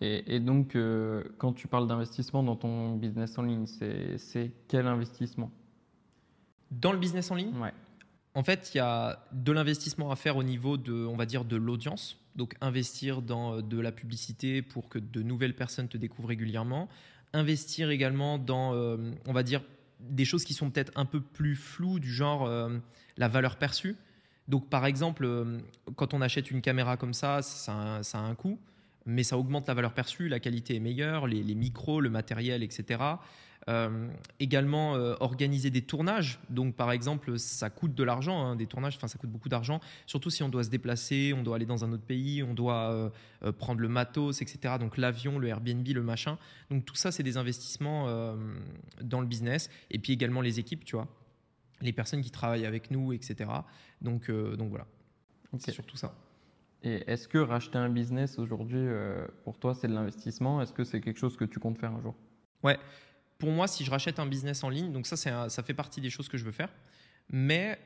Et, donc, euh, quand tu parles d'investissement dans ton business en ligne, c'est quel investissement? Dans le business en ligne Ouais. En fait, il y a de l'investissement à faire au niveau de, on va dire, de l'audience. Donc, investir dans euh, de la publicité pour que de nouvelles personnes te découvrent régulièrement. Investir également dans, euh, on va dire, des choses qui sont peut-être un peu plus floues, du genre euh, la valeur perçue. Donc, par exemple, euh, quand on achète une caméra comme ça, ça a, un coût, mais ça augmente la valeur perçue, la qualité est meilleure, les, les micros, le matériel, etc. Euh, également euh, organiser des tournages. Donc par exemple, ça coûte de l'argent, hein, des tournages, enfin ça coûte beaucoup d'argent, surtout si on doit se déplacer, on doit aller dans un autre pays, on doit euh, prendre le matos, etc. Donc l'avion, le Airbnb, le machin. Donc tout ça, c'est des investissements dans le business. Et puis également les équipes, tu vois, les personnes qui travaillent avec nous, etc. Donc, donc voilà, c'est surtout ça. Et est-ce que racheter un business aujourd'hui, pour toi, c'est de l'investissement? Est-ce que c'est quelque chose que tu comptes faire un jour? Ouais, pour moi, si je rachète un business en ligne, donc ça, ça fait partie des choses que je veux faire. Mais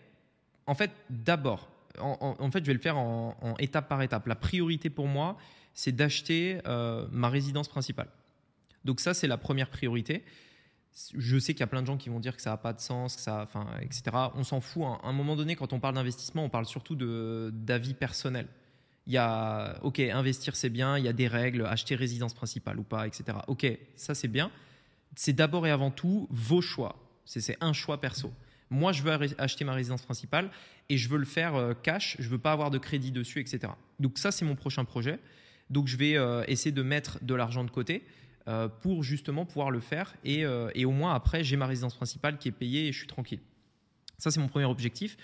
en fait, d'abord, en, fait, je vais le faire en, étape par étape. La priorité pour moi, c'est d'acheter euh, ma résidence principale. Donc ça, c'est la première priorité. Je sais qu'il y a plein de gens qui vont dire que ça n'a pas de sens, que ça, enfin, etc. On s'en fout. À un moment donné, quand on parle d'investissement, on parle surtout d'avis personnel. Il y a, ok, investir c'est bien, il y a des règles, acheter résidence principale ou pas, etc. Ok, ça c'est bien c'est d'abord et avant tout vos choix. C'est un choix perso. Moi, je veux acheter ma résidence principale et je veux le faire euh, cash. Je veux pas avoir de crédit dessus, etc. Donc ça, c'est mon prochain projet. Donc je vais euh, essayer de mettre de l'argent de côté euh, pour justement pouvoir le faire et, et au moins après, j'ai ma résidence principale qui est payée et je suis tranquille. Ça, c'est mon premier objectif.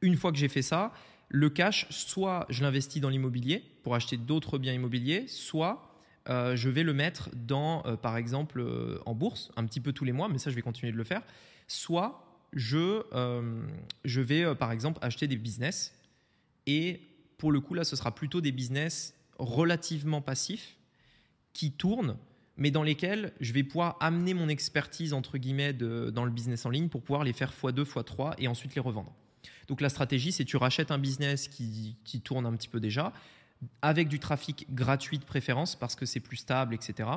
Une fois que j'ai fait ça, le cash, soit je l'investis dans l'immobilier pour acheter d'autres biens immobiliers, soit euh, je vais le mettre dans, euh, par exemple, euh, en bourse, un petit peu tous les mois, mais ça, je vais continuer de le faire. Soit je, vais, par exemple, acheter des business. Et pour le coup, là, ce sera plutôt des business relativement passifs qui tournent, mais dans lesquels je vais pouvoir amener mon expertise, entre guillemets, dans le business en ligne pour pouvoir les faire x2, x3 et ensuite les revendre. Donc la stratégie, c'est tu rachètes un business qui, qui tourne un petit peu déjà, avec du trafic gratuit de préférence parce que c'est plus stable, etc.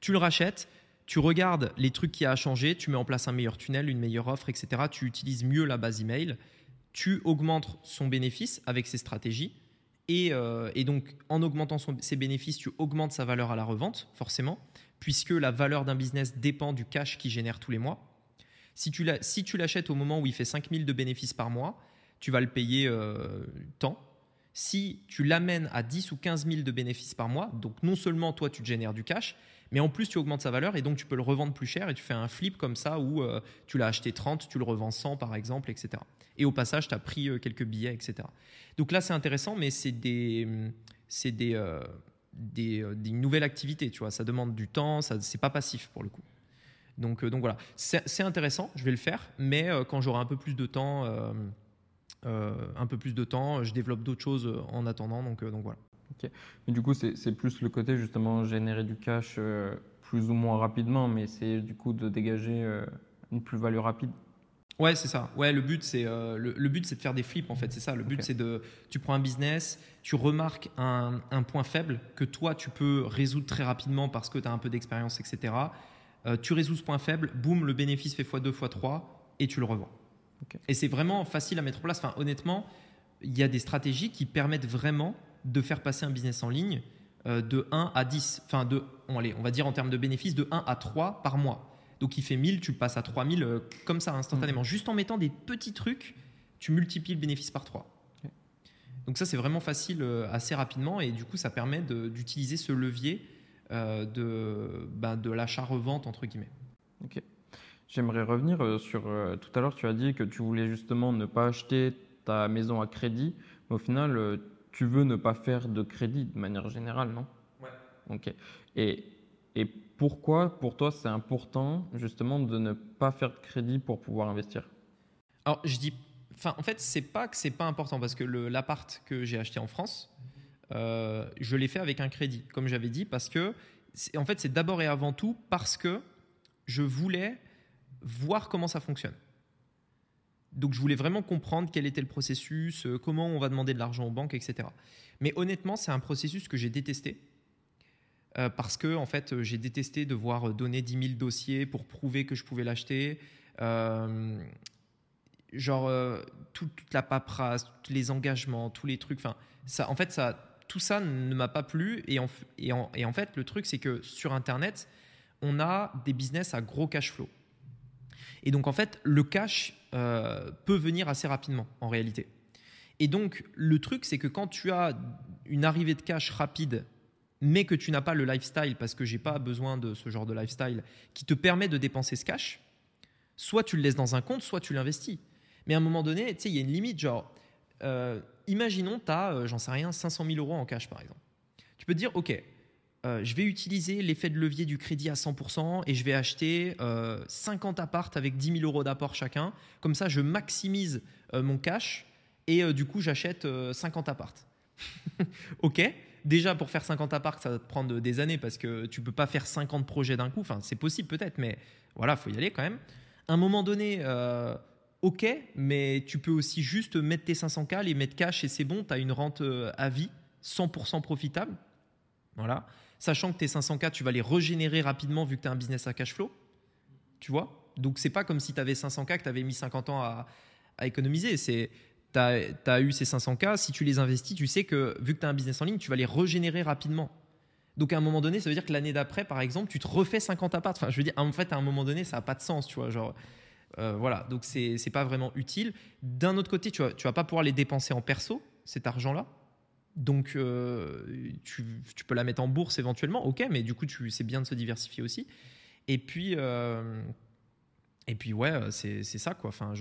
Tu le rachètes, tu regardes les trucs qui a changé, tu mets en place un meilleur tunnel, une meilleure offre, etc. Tu utilises mieux la base email, tu augmentes son bénéfice avec ces stratégies Et, euh, donc, en augmentant ses bénéfices, tu augmentes sa valeur à la revente, forcément, puisque la valeur d'un business dépend du cash qu'il génère tous les mois. Si tu l'as- si tu l'achètes au moment où il fait 5000 de bénéfices par mois, tu vas le payer euh, tant. Si tu l'amènes à 10 ou 15 000 de bénéfices par mois, donc non seulement toi tu te génères du cash, mais en plus tu augmentes sa valeur et donc tu peux le revendre plus cher et tu fais un flip comme ça où euh, tu l'as acheté 30, tu le revends 100 par exemple, etc. Et au passage, tu as pris euh, quelques billets, etc. Donc là, c'est intéressant, mais c'est des, c'est des, euh, des, des nouvelles activités, tu vois. Ça demande du temps, ça, c'est pas passif pour le coup. Donc, donc voilà, c'est intéressant, je vais le faire, mais quand j'aurai un peu plus de temps, un peu plus de temps, je développe d'autres choses euh, en attendant. Donc, euh, donc voilà. Mais du coup, c'est plus le côté justement générer du cash euh, plus ou moins rapidement, mais c'est du coup de dégager euh, une plus-value rapide. Ouais, c'est ça. Ouais, le but c'est euh, le, le but c'est de faire des flips en fait. C'est ça. Le but c'est de tu prends un business, tu remarques un, un point faible que toi tu peux résoudre très rapidement parce que tu as un peu d'expérience, etc. Euh, tu résous ce point faible, boum, le bénéfice fait x2, x3 et tu le revends. Et c'est vraiment facile à mettre en place. Enfin, honnêtement, il y a des stratégies qui permettent vraiment de faire passer un business en ligne euh, de 1 à 10. Enfin, de, on, allez, on va dire en termes de bénéfices, de 1 à 3 par mois. Donc il fait 1000, tu passes à 3000 euh, comme ça instantanément. Juste en mettant des petits trucs, tu multiplies le bénéfice par 3. Ok. Donc ça c'est vraiment facile euh, assez rapidement et du coup ça permet d'utiliser ce levier euh, de, ben, de l'achat-revente entre guillemets. J'aimerais revenir euh, sur. euh, tout à l'heure, tu as dit que tu voulais justement ne pas acheter ta maison à crédit, mais au final, euh, tu veux ne pas faire de crédit de manière générale, non? Ouais. Ok. Et, et pourquoi, pour toi, c'est important justement de ne pas faire de crédit pour pouvoir investir? Alors je dis, enfin en fait c'est pas que c'est pas important parce que l'appart que j'ai acheté en France, euh, je l'ai fait avec un crédit, comme j'avais dit, parce que en fait c'est d'abord et avant tout parce que je voulais voir comment ça fonctionne. Donc je voulais vraiment comprendre quel était le processus, euh, comment on va demander de l'argent aux banques, etc. Mais honnêtement, c'est un processus que j'ai détesté. euh, parce que en fait, euh, j'ai détesté devoir donner 10 000 dossiers pour prouver que je pouvais l'acheter. Genre tout- toute la paperasse, tous les engagements, tous les trucs. Ça, en fait, ça, tout ça ne m'a pas plu. Et, en, et en fait, le truc, c'est que sur Internet, on a des business à gros cash flow. Et donc, en fait, le cash euh, peut venir assez rapidement, en réalité. Et donc, le truc, c'est que quand tu as une arrivée de cash rapide, mais que tu n'as pas le lifestyle, parce que j'ai pas besoin de ce genre de lifestyle, qui te permet de dépenser ce cash, soit tu le laisses dans un compte, soit tu l'investis. Mais à un moment donné, tu sais, il y a une limite, genre, euh, imaginons, tu as, j'en sais rien, 500 000 euros en cash, par exemple. Tu peux te dire, OK, euh, je vais utiliser l'effet de levier du crédit à 100% et je vais acheter euh, 50 appartes avec 10 000 euros d'apport chacun. Comme ça, je maximise euh, mon cash et euh, du coup, j'achète euh, 50 appartes. OK Déjà, pour faire 50 appartes, ça va te prendre des années parce que tu peux pas faire 50 projets d'un coup. Enfin, c'est possible peut-être, mais voilà, faut y aller quand même. À un moment donné, euh, ok, mais tu peux aussi juste mettre tes 500K, les mettre cash et c'est bon, tu as une rente euh, à vie, 100% profitable. Voilà. Sachant que tes 500K, tu vas les régénérer rapidement vu que tu as un business à cash flow. Tu vois? Donc, c'est pas comme si tu avais 500K que tu avais mis 50 ans à, économiser. C'est. Tu as, eu ces 500K, si tu les investis, tu sais que vu que tu as un business en ligne, tu vas les régénérer rapidement. Donc à un moment donné, ça veut dire que l'année d'après, par exemple, tu te refais 50 apparts. Enfin, je veux dire, en fait, à un moment donné, ça n'a pas de sens, tu vois. Genre, euh, voilà, donc c'est pas vraiment utile. D'un autre côté, tu vas, tu vas pas pouvoir les dépenser en perso, cet argent-là. Donc euh, tu, peux la mettre en bourse éventuellement, ok, mais du coup, c'est bien de se diversifier aussi. Et puis, euh, et puis ouais, euh, c'est ça quoi. Enfin,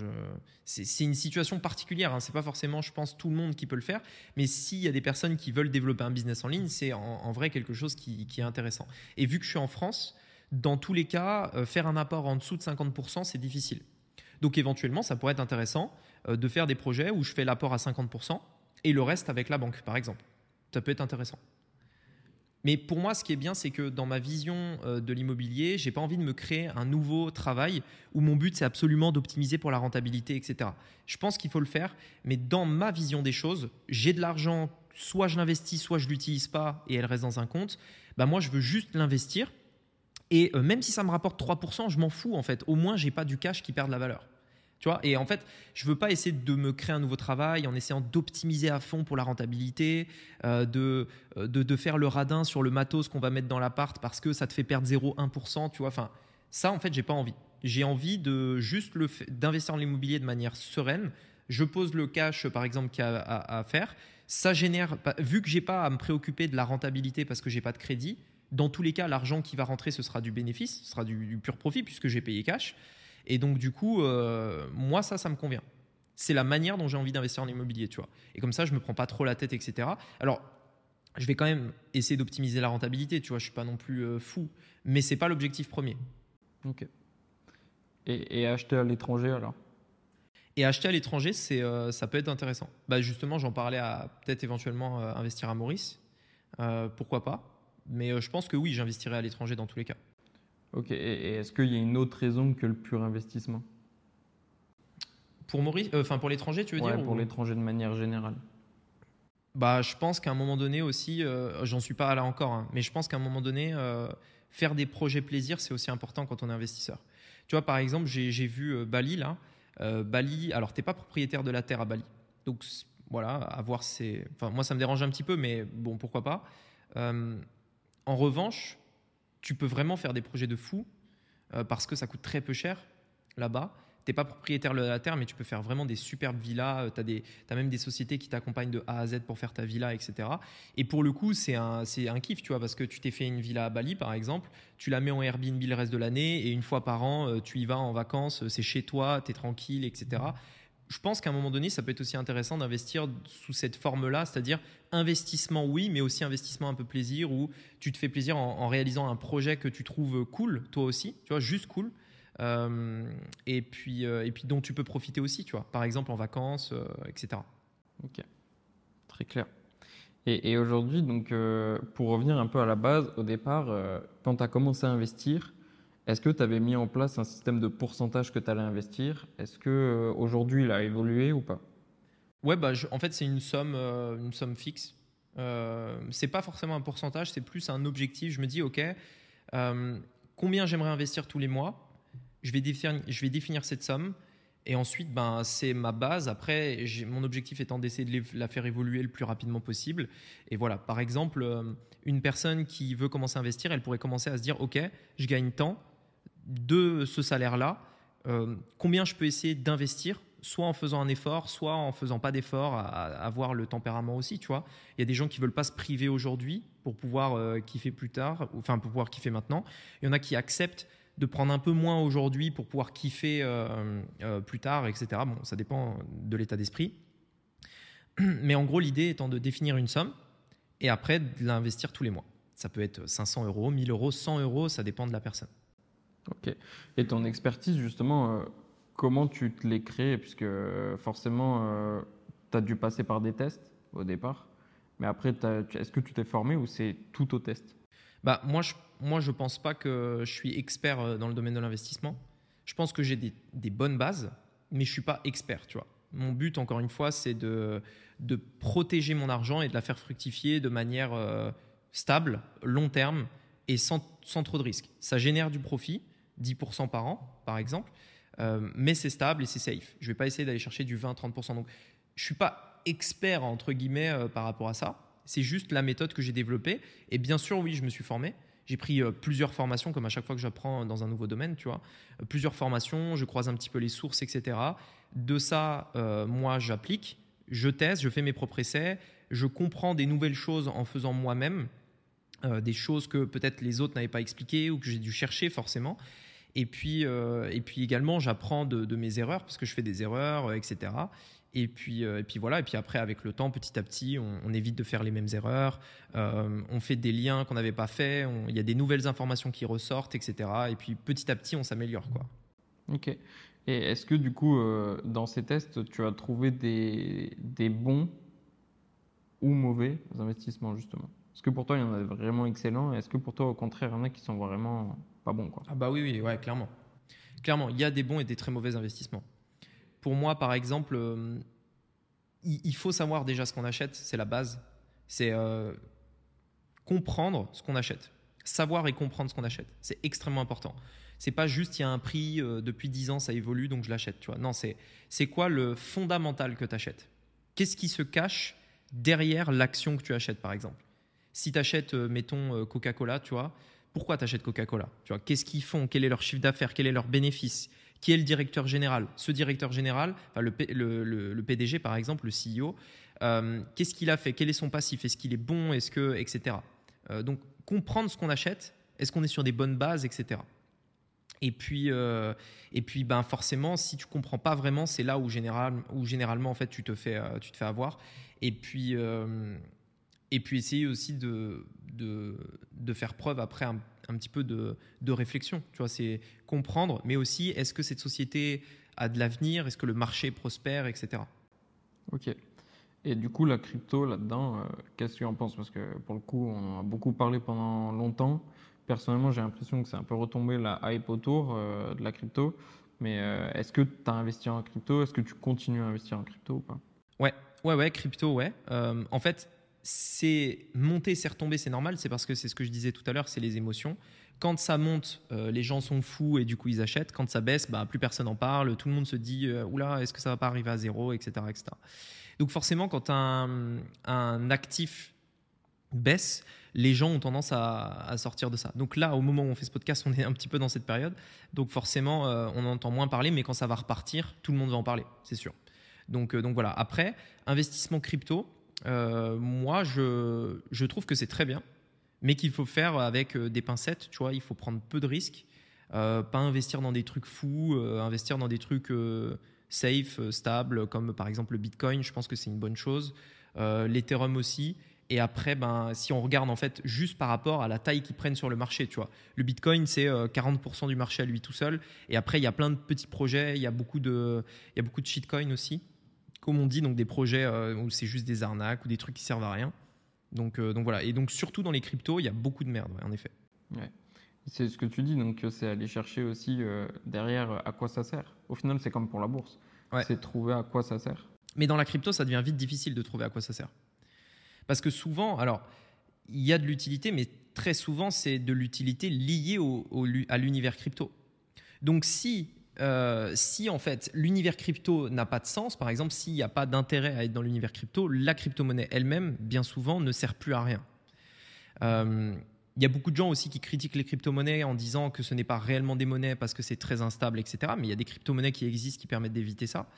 c'est une situation particulière. Hein. C'est pas forcément, je pense, tout le monde qui peut le faire. Mais s'il y a des personnes qui veulent développer un business en ligne, c'est en, vrai quelque chose qui, est intéressant. Et vu que je suis en France, dans tous les cas, faire un apport en dessous de 50%, c'est difficile. Donc éventuellement, ça pourrait être intéressant de faire des projets où je fais l'apport à 50% et le reste avec la banque, par exemple. Ça peut être intéressant. Mais pour moi, ce qui est bien, c'est que dans ma vision euh, de l'immobilier, j'ai pas envie de me créer un nouveau travail où mon but c'est absolument d'optimiser pour la rentabilité, etc. Je pense qu'il faut le faire, mais dans ma vision des choses, j'ai de l'argent, soit je l'investis, soit je l'utilise pas et elle reste dans un compte. Bah moi, je veux juste l'investir et euh, même si ça me rapporte 3%, je m'en fous en fait. Au moins, j'ai pas du cash qui perd de la valeur. Tu vois et en fait, je veux pas essayer de me créer un nouveau travail en essayant d'optimiser à fond pour la rentabilité, euh, de, de, de, faire le radin sur le matos qu'on va mettre dans l'appart parce que ça te fait perdre 0,1%. Tu vois, enfin, ça, en fait, j'ai pas envie. J'ai envie de juste d'investir dans l'immobilier de manière sereine. Je pose le cash, par exemple, qu'il y a à, faire. Ça génère, vu que j'ai pas à me préoccuper de la rentabilité parce que j'ai pas de crédit, dans tous les cas, l'argent qui va rentrer, ce sera du bénéfice, ce sera du, du pur profit puisque j'ai payé cash. Et donc, du coup, euh, moi, ça, ça me convient. C'est la manière dont j'ai envie d'investir en immobilier, tu vois. Et comme ça, je me prends pas trop la tête, etc. Alors, je vais quand même essayer d'optimiser la rentabilité, tu vois. Je suis pas non plus euh, fou, mais c'est pas l'objectif premier. Ok. Et, acheter à l'étranger alors? Et acheter à l'étranger, c'est, euh, ça peut être intéressant. Bah justement, j'en parlais à peut-être éventuellement investir à Maurice. pourquoi pas Mais je pense que oui, j'investirai à l'étranger dans tous les cas. Ok, et est-ce qu'il y a une autre raison que le pur investissement? Pour Maurice, euh, enfin pour l'étranger, tu veux dire Pour l'étranger de manière générale. Bah, je pense qu'à un moment donné aussi, euh, j'en suis pas là encore, hein, mais je pense qu'à un moment donné, euh, faire des projets plaisir, c'est aussi important quand on est investisseur. Tu vois, par exemple, j'ai vu Bali là. Bali, alors t'es pas propriétaire de la terre à Bali, donc voilà, à voir c'est. Enfin, moi ça me dérange un petit peu, mais bon, pourquoi pas. en revanche, tu peux vraiment faire des projets de fou euh, parce que ça coûte très peu cher là-bas. Tu n'es pas propriétaire de la terre, mais tu peux faire vraiment des superbes villas. Euh, tu as, même des sociétés qui t'accompagnent de A à Z pour faire ta villa, etc. Et pour le coup, c'est un, un kiff, tu vois, parce que tu t'es fait une villa à Bali, par exemple, tu la mets en Airbnb le reste de l'année, et une fois par an, euh, tu y vas en vacances, c'est chez toi, tu es tranquille, etc je pense qu'à un moment donné, ça peut être aussi intéressant d'investir sous cette forme-là, c'est-à-dire investissement, oui, mais aussi investissement un peu plaisir, où tu te fais plaisir en, réalisant un projet que tu trouves cool, toi aussi, tu vois, juste cool, euh, et, puis, euh, et puis dont tu peux profiter aussi, tu vois, par exemple en vacances, euh, etc. Ok, très clair. Et, aujourd'hui, donc, pour revenir un peu à la base, au départ, quand tu as commencé à investir, est-ce que tu avais mis en place un système de pourcentage que tu allais investir? Est-ce que euh, aujourd'hui il a évolué ou pas? Ouais, bah, en fait, c'est une somme, euh, une somme fixe. Euh, c'est pas forcément un pourcentage, c'est plus un objectif. Je me dis, OK, euh, combien j'aimerais investir tous les mois? Je vais, définir, je vais définir cette somme. Et ensuite, ben, c'est ma base. Après, mon objectif étant d'essayer de la faire évoluer le plus rapidement possible. Et voilà, par exemple, une personne qui veut commencer à investir, elle pourrait commencer à se dire, OK, je gagne tant de ce salaire-là, euh, combien je peux essayer d'investir, soit en faisant un effort, soit en faisant pas d'effort, à, avoir le tempérament aussi, tu vois. Il y a des gens qui veulent pas se priver aujourd'hui pour pouvoir euh, kiffer plus tard, enfin pour pouvoir kiffer maintenant. Il y en a qui acceptent de prendre un peu moins aujourd'hui pour pouvoir kiffer euh, plus tard, etc. Bon, ça dépend de l'état d'esprit. Mais en gros, l'idée étant de définir une somme et après de l'investir tous les mois. Ça peut être 500 euros, 1000 euros, 100 euros, ça dépend de la personne. Ok. Et ton expertise, justement, euh, comment tu te l'es créée? Puisque euh, forcément, euh, tu as dû passer par des tests au départ. Mais après, est-ce que tu t'es formé ou c'est tout au test? Bah, Moi, je ne moi, je pense pas que je suis expert dans le domaine de l'investissement. Je pense que j'ai des, des, bonnes bases, mais je ne suis pas expert. Tu vois. Mon but, encore une fois, c'est de, de protéger mon argent et de la faire fructifier de manière stable, long terme et sans, sans trop de risques. Ça génère du profit 10% par an, par exemple, euh, mais c'est stable et c'est safe. Je ne vais pas essayer d'aller chercher du 20-30%. Donc, je ne suis pas expert, entre guillemets, euh, par rapport à ça. C'est juste la méthode que j'ai développée. Et bien sûr, oui, je me suis formé. J'ai pris euh, plusieurs formations, comme à chaque fois que j'apprends dans un nouveau domaine, tu vois. plusieurs formations, je croise un petit peu les sources, etc. De ça, moi, j'applique, je teste, je fais mes propres essais, je comprends des nouvelles choses en faisant moi-même, des choses que peut-être les autres n'avaient pas expliquées ou que j'ai dû chercher forcément. Et puis, euh, et puis également, j'apprends de, mes erreurs parce que je fais des erreurs, euh, etc. Et puis, euh, et puis voilà. Et puis après, avec le temps, petit à petit, on, évite de faire les mêmes erreurs. on fait des liens qu'on n'avait pas fait. Il y a des nouvelles informations qui ressortent, etc. Et puis petit à petit, on s'améliore, quoi. Ok. Et est-ce que du coup, dans ces tests, tu as trouvé des, des bons ou mauvais investissements justement? Est-ce que pour toi, il y en a vraiment excellents Est-ce que pour toi, au contraire, il y en a qui sont vraiment bon. Quoi? Ah bah oui, oui, ouais, clairement. Clairement, il y a des bons et des très mauvais investissements. Pour moi, par exemple, euh, il, faut savoir déjà ce qu'on achète, c'est la base. C'est euh, comprendre ce qu'on achète. Savoir et comprendre ce qu'on achète. C'est extrêmement important. C'est pas juste il y a un prix depuis 10 ans, ça évolue donc je l'achète. Non, c'est quoi le fondamental que tu achètes Qu'est-ce qui se cache derrière l'action que tu achètes, par exemple? Si tu achètes, mettons, Coca-Cola, tu vois, pourquoi tu achètes Coca-Cola Tu vois, qu'est-ce qu'ils font? Quel est leur chiffre d'affaires? Quel est leur bénéfice? Qui est le directeur général? Ce directeur général, le, le, PDG par exemple, le CEO, euh, qu'est-ce qu'il a fait? Quel est son passif? Est-ce qu'il est bon? Est-ce que, etc. Euh, donc comprendre ce qu'on achète. Est-ce qu'on est sur des bonnes bases, etc. Et puis, euh, et puis ben forcément, si tu comprends pas vraiment, c'est là où, où généralement en fait tu te fais, tu te fais avoir. Et puis, et puis essayer aussi de, de, de faire preuve après un, un petit peu de, de, réflexion. Tu vois, c'est comprendre, mais aussi est-ce que cette société a de l'avenir, est-ce que le marché prospère, etc. Ok. Et du coup, la crypto là-dedans, euh, qu'est-ce que tu en penses? Parce que pour le coup, on en a beaucoup parlé pendant longtemps. Personnellement, j'ai l'impression que c'est un peu retombé la hype autour euh, de la crypto. Mais euh, est-ce que tu as investi en crypto? Est-ce que tu continues à investir en crypto ou pas? Ouais, ouais, ouais, crypto, ouais. en fait, c'est monter, c'est retomber, c'est normal. C'est parce que c'est ce que je disais tout à l'heure, c'est les émotions. Quand ça monte, euh, les gens sont fous et du coup ils achètent. Quand ça baisse, bah, plus personne en parle. Tout le monde se dit euh, est-ce que ça va pas arriver à zéro, etc., etc. Donc forcément, quand un, un actif baisse, les gens ont tendance à, sortir de ça. Donc là, au moment où on fait ce podcast, on est un petit peu dans cette période. Donc forcément, euh, on entend moins parler, mais quand ça va repartir, tout le monde va en parler, c'est sûr. Donc, donc voilà. Après, investissement crypto, euh, moi, je, je, trouve que c'est très bien, mais qu'il faut faire avec euh, des pincettes. Tu vois, il faut prendre peu de risques, euh, pas investir dans des trucs fous, investir dans des trucs safe, stables, comme par exemple le Bitcoin. Je pense que c'est une bonne chose. L'Ethereum aussi. Et après, ben, si on regarde en fait juste par rapport à la taille qu'ils prennent sur le marché, tu vois, le Bitcoin c'est 40% du marché à lui tout seul. Et après, il y a plein de petits projets, il y a beaucoup de, il y a beaucoup de shitcoins aussi comme on dit, donc des projets euh, où c'est juste des arnaques ou des trucs qui servent à rien. Donc, euh, donc voilà. Et donc surtout dans les cryptos, il y a beaucoup de merde, en effet. C'est ce que tu dis, donc c'est aller chercher aussi euh, derrière à quoi ça sert. Au final, c'est comme pour la bourse. C'est trouver à quoi ça sert. Mais dans la crypto, ça devient vite difficile de trouver à quoi ça sert. Parce que souvent, alors, il y a de l'utilité, mais très souvent, c'est de l'utilité liée au, à l'univers crypto. Donc si euh, si en fait l'univers crypto n'a pas de sens, par exemple, s'il n'y a pas d'intérêt à être dans l'univers crypto, la crypto-monnaie elle-même, bien souvent, ne sert plus à rien. Euh, il y a beaucoup de gens aussi qui critiquent les crypto-monnaies en disant que ce n'est pas réellement des monnaies parce que c'est très instable, etc. Mais il y a des crypto-monnaies qui existent qui permettent d'éviter ça.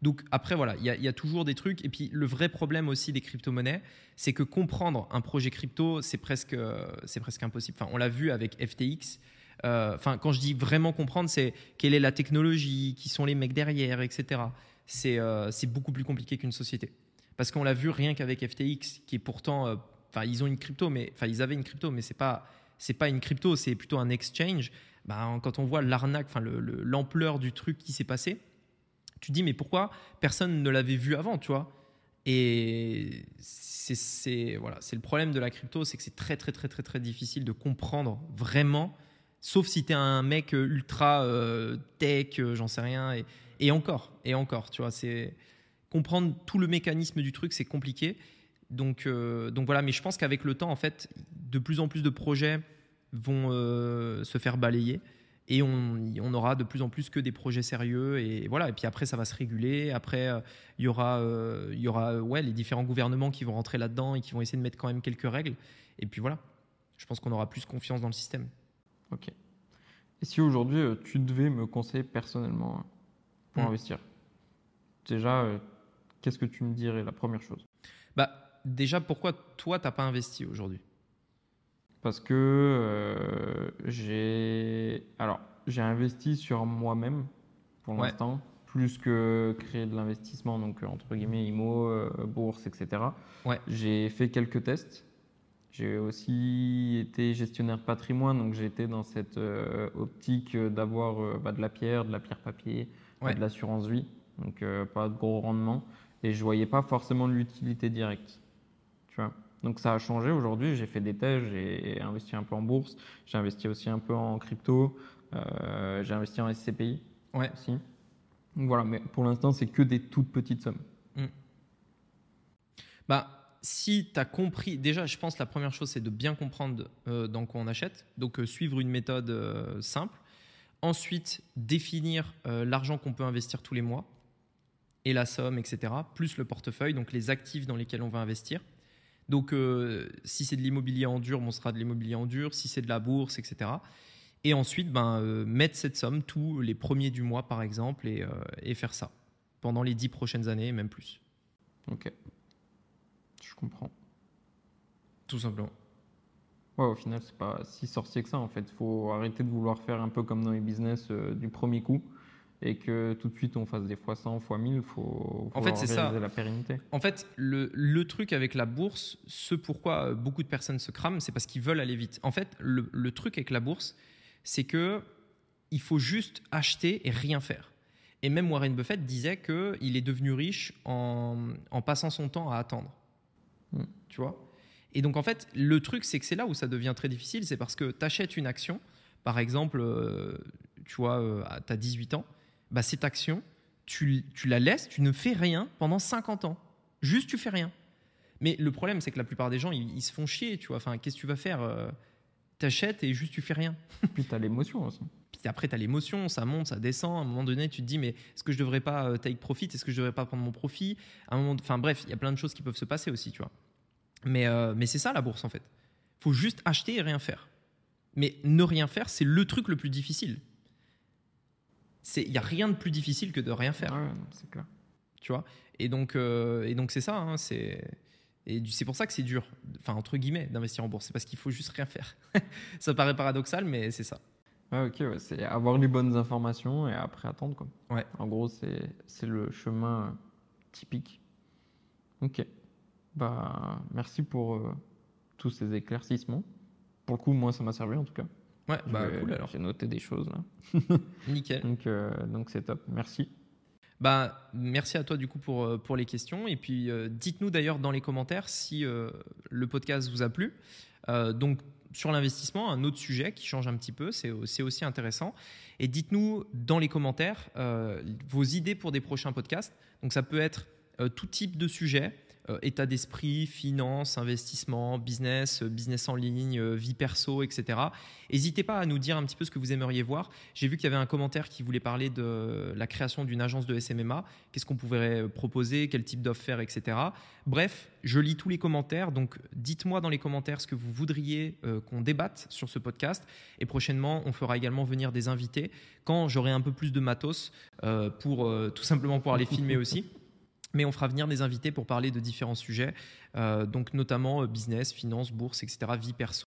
Donc après, voilà, il y, il y, a, toujours des trucs. Et puis le vrai problème aussi des crypto-monnaies, c'est que comprendre un projet crypto, c'est presque, c'est presque impossible. Enfin, on l'a vu avec FTX. Euh, enfin, quand je dis vraiment comprendre, c'est quelle est la technologie, qui sont les mecs derrière, etc. Euh, c'est beaucoup plus compliqué qu'une société. Parce qu'on l'a vu rien qu'avec FTX, qui est pourtant, euh, enfin, ils ont une crypto, mais enfin, ils avaient une crypto, mais c'est pas, c'est pas une crypto, c'est plutôt un exchange. Ben, quand on voit l'arnaque, l'ampleur du truc qui s'est passé, tu dis mais pourquoi personne ne l'avait vu avant, tu vois? Et c'est voilà, c'est le problème de la crypto, c'est que c'est très très très très très difficile de comprendre vraiment Sauf si tu es un mec euh, ultra euh, tech, euh, j'en sais rien. Et, encore, et encore, tu vois, c'est comprendre tout le mécanisme du truc, c'est compliqué. Donc, voilà, mais je pense qu'avec le temps, en fait, de plus en plus de projets vont se faire balayer et on, on, aura de plus en plus que des projets sérieux et voilà et puis après ça va se réguler après il y aura y aura ouais les différents gouvernements qui vont rentrer là-dedans et qui vont essayer de mettre quand même quelques règles et puis voilà je pense qu'on aura plus confiance dans le système Ok. Et si aujourd'hui euh, tu devais me conseiller personnellement pour hmm. investir, déjà, euh, qu'est-ce que tu me dirais la première chose? Bah déjà, pourquoi toi t'as pas investi aujourd'hui? Parce que euh, j'ai, alors j'ai investi sur moi-même pour l'instant, plus que créer de l'investissement, donc entre guillemets IMO, bourse, etc. Ouais. J'ai fait quelques tests j'ai aussi été gestionnaire de patrimoine, donc été dans cette euh, optique d'avoir euh, bah, de la pierre, de la pierre papier, de l'assurance vie, donc euh, pas de gros rendement. Et je voyais pas forcément l'utilité directe. Tu vois? Donc ça a changé aujourd'hui. J'ai fait des thèses, j'ai investi un peu en bourse, j'ai investi aussi un peu en crypto, j'ai investi en SCPI ouais. aussi. Donc voilà, mais pour l'instant, c'est que des toutes petites sommes. Mmh. Bah, si tu as compris, déjà, je pense la première chose, c'est de bien comprendre euh, dans quoi on achète. Donc, euh, suivre une méthode euh, simple. Ensuite, définir l'argent qu'on peut investir tous les mois et la somme, etc. Plus le portefeuille, donc les actifs dans lesquels on va investir. Donc, si c'est de l'immobilier en dur, on sera de l'immobilier en dur. Si c'est de la bourse, etc. Et ensuite, ben, mettre cette somme tous les premiers du mois, par exemple, et, et faire ça pendant les dix prochaines années, même plus. Ok. Je comprends. Tout simplement. Ouais, au final, c'est pas si sorcier que ça. En fait, il faut arrêter de vouloir faire un peu comme dans les business euh, du premier coup et que tout de suite on fasse des fois 100, fois 1000. Il faut, en fait, c'est ça. la pérennité. En fait, le, le, truc avec la bourse, ce pourquoi beaucoup de personnes se crament, c'est parce qu'ils veulent aller vite. En fait, le, le truc avec la bourse, c'est que il faut juste acheter et rien faire. Et même Warren Buffett disait qu'il est devenu riche en, en, passant son temps à attendre. Hmm. Tu vois? Et donc, en fait, le truc, c'est que c'est là où ça devient très difficile. C'est parce que tu achètes une action, par exemple, euh, tu vois, euh, tu as 18 ans, bah, cette action, tu, tu, la laisses, tu ne fais rien pendant 50 ans. Juste, tu fais rien. Mais le problème, c'est que la plupart des gens, ils, se font chier, tu vois. Enfin, qu'est-ce que tu vas faire? Euh, T'achètes et juste tu fais rien. Puis tu as l'émotion aussi. Puis après, tu as l'émotion, ça monte, ça descend. À un moment donné, tu te dis, mais est-ce que je devrais pas euh, take profit? Est-ce que je devrais pas prendre mon profit? À un moment, Enfin bref, il y a plein de choses qui peuvent se passer aussi, tu vois. Mais, euh, mais c'est ça la bourse en fait. faut juste acheter et rien faire. Mais ne rien faire, c'est le truc le plus difficile. Il n'y a rien de plus difficile que de rien faire. Ouais, c'est clair. Tu vois? Et donc, euh, c'est ça. Hein, c'est. Et c'est pour ça que c'est dur, enfin entre guillemets, d'investir en bourse. C'est parce qu'il faut juste rien faire. ça paraît paradoxal, mais c'est ça. Ouais, ok, c'est avoir les bonnes informations et après attendre. Quoi. Ouais. En gros, c'est le chemin typique. Ok. Bah, merci pour euh, tous ces éclaircissements. Pour le coup, moi, ça m'a servi en tout cas. Ouais, bah cool alors. J'ai noté des choses là. Nickel. donc, euh, donc c'est top. Merci. Bah, merci à toi du coup pour, euh, pour les questions. Et puis, dites-nous d'ailleurs dans les commentaires si le podcast vous a plu. donc, sur l'investissement, un autre sujet qui change un petit peu, c'est aussi intéressant. Et dites-nous dans les commentaires euh, vos idées pour des prochains podcasts. Donc ça peut être euh, tout type de sujet. Euh, état d'esprit, finance, investissement, business, euh, business en ligne, euh, vie perso, etc. N'hésitez pas à nous dire un petit peu ce que vous aimeriez voir. J'ai vu qu'il y avait un commentaire qui voulait parler de la création d'une agence de SMMA. Qu'est-ce qu'on pourrait proposer, quel type d'offre faire, etc. Bref, je lis tous les commentaires, donc dites-moi dans les commentaires ce que vous voudriez qu'on débatte sur ce podcast. Et prochainement, on fera également venir des invités quand j'aurai un peu plus de matos pour tout simplement pouvoir les filmer aussi. Mais on fera venir des invités pour parler de différents sujets, euh, donc notamment euh, business, finance, bourse, etc., vie perso.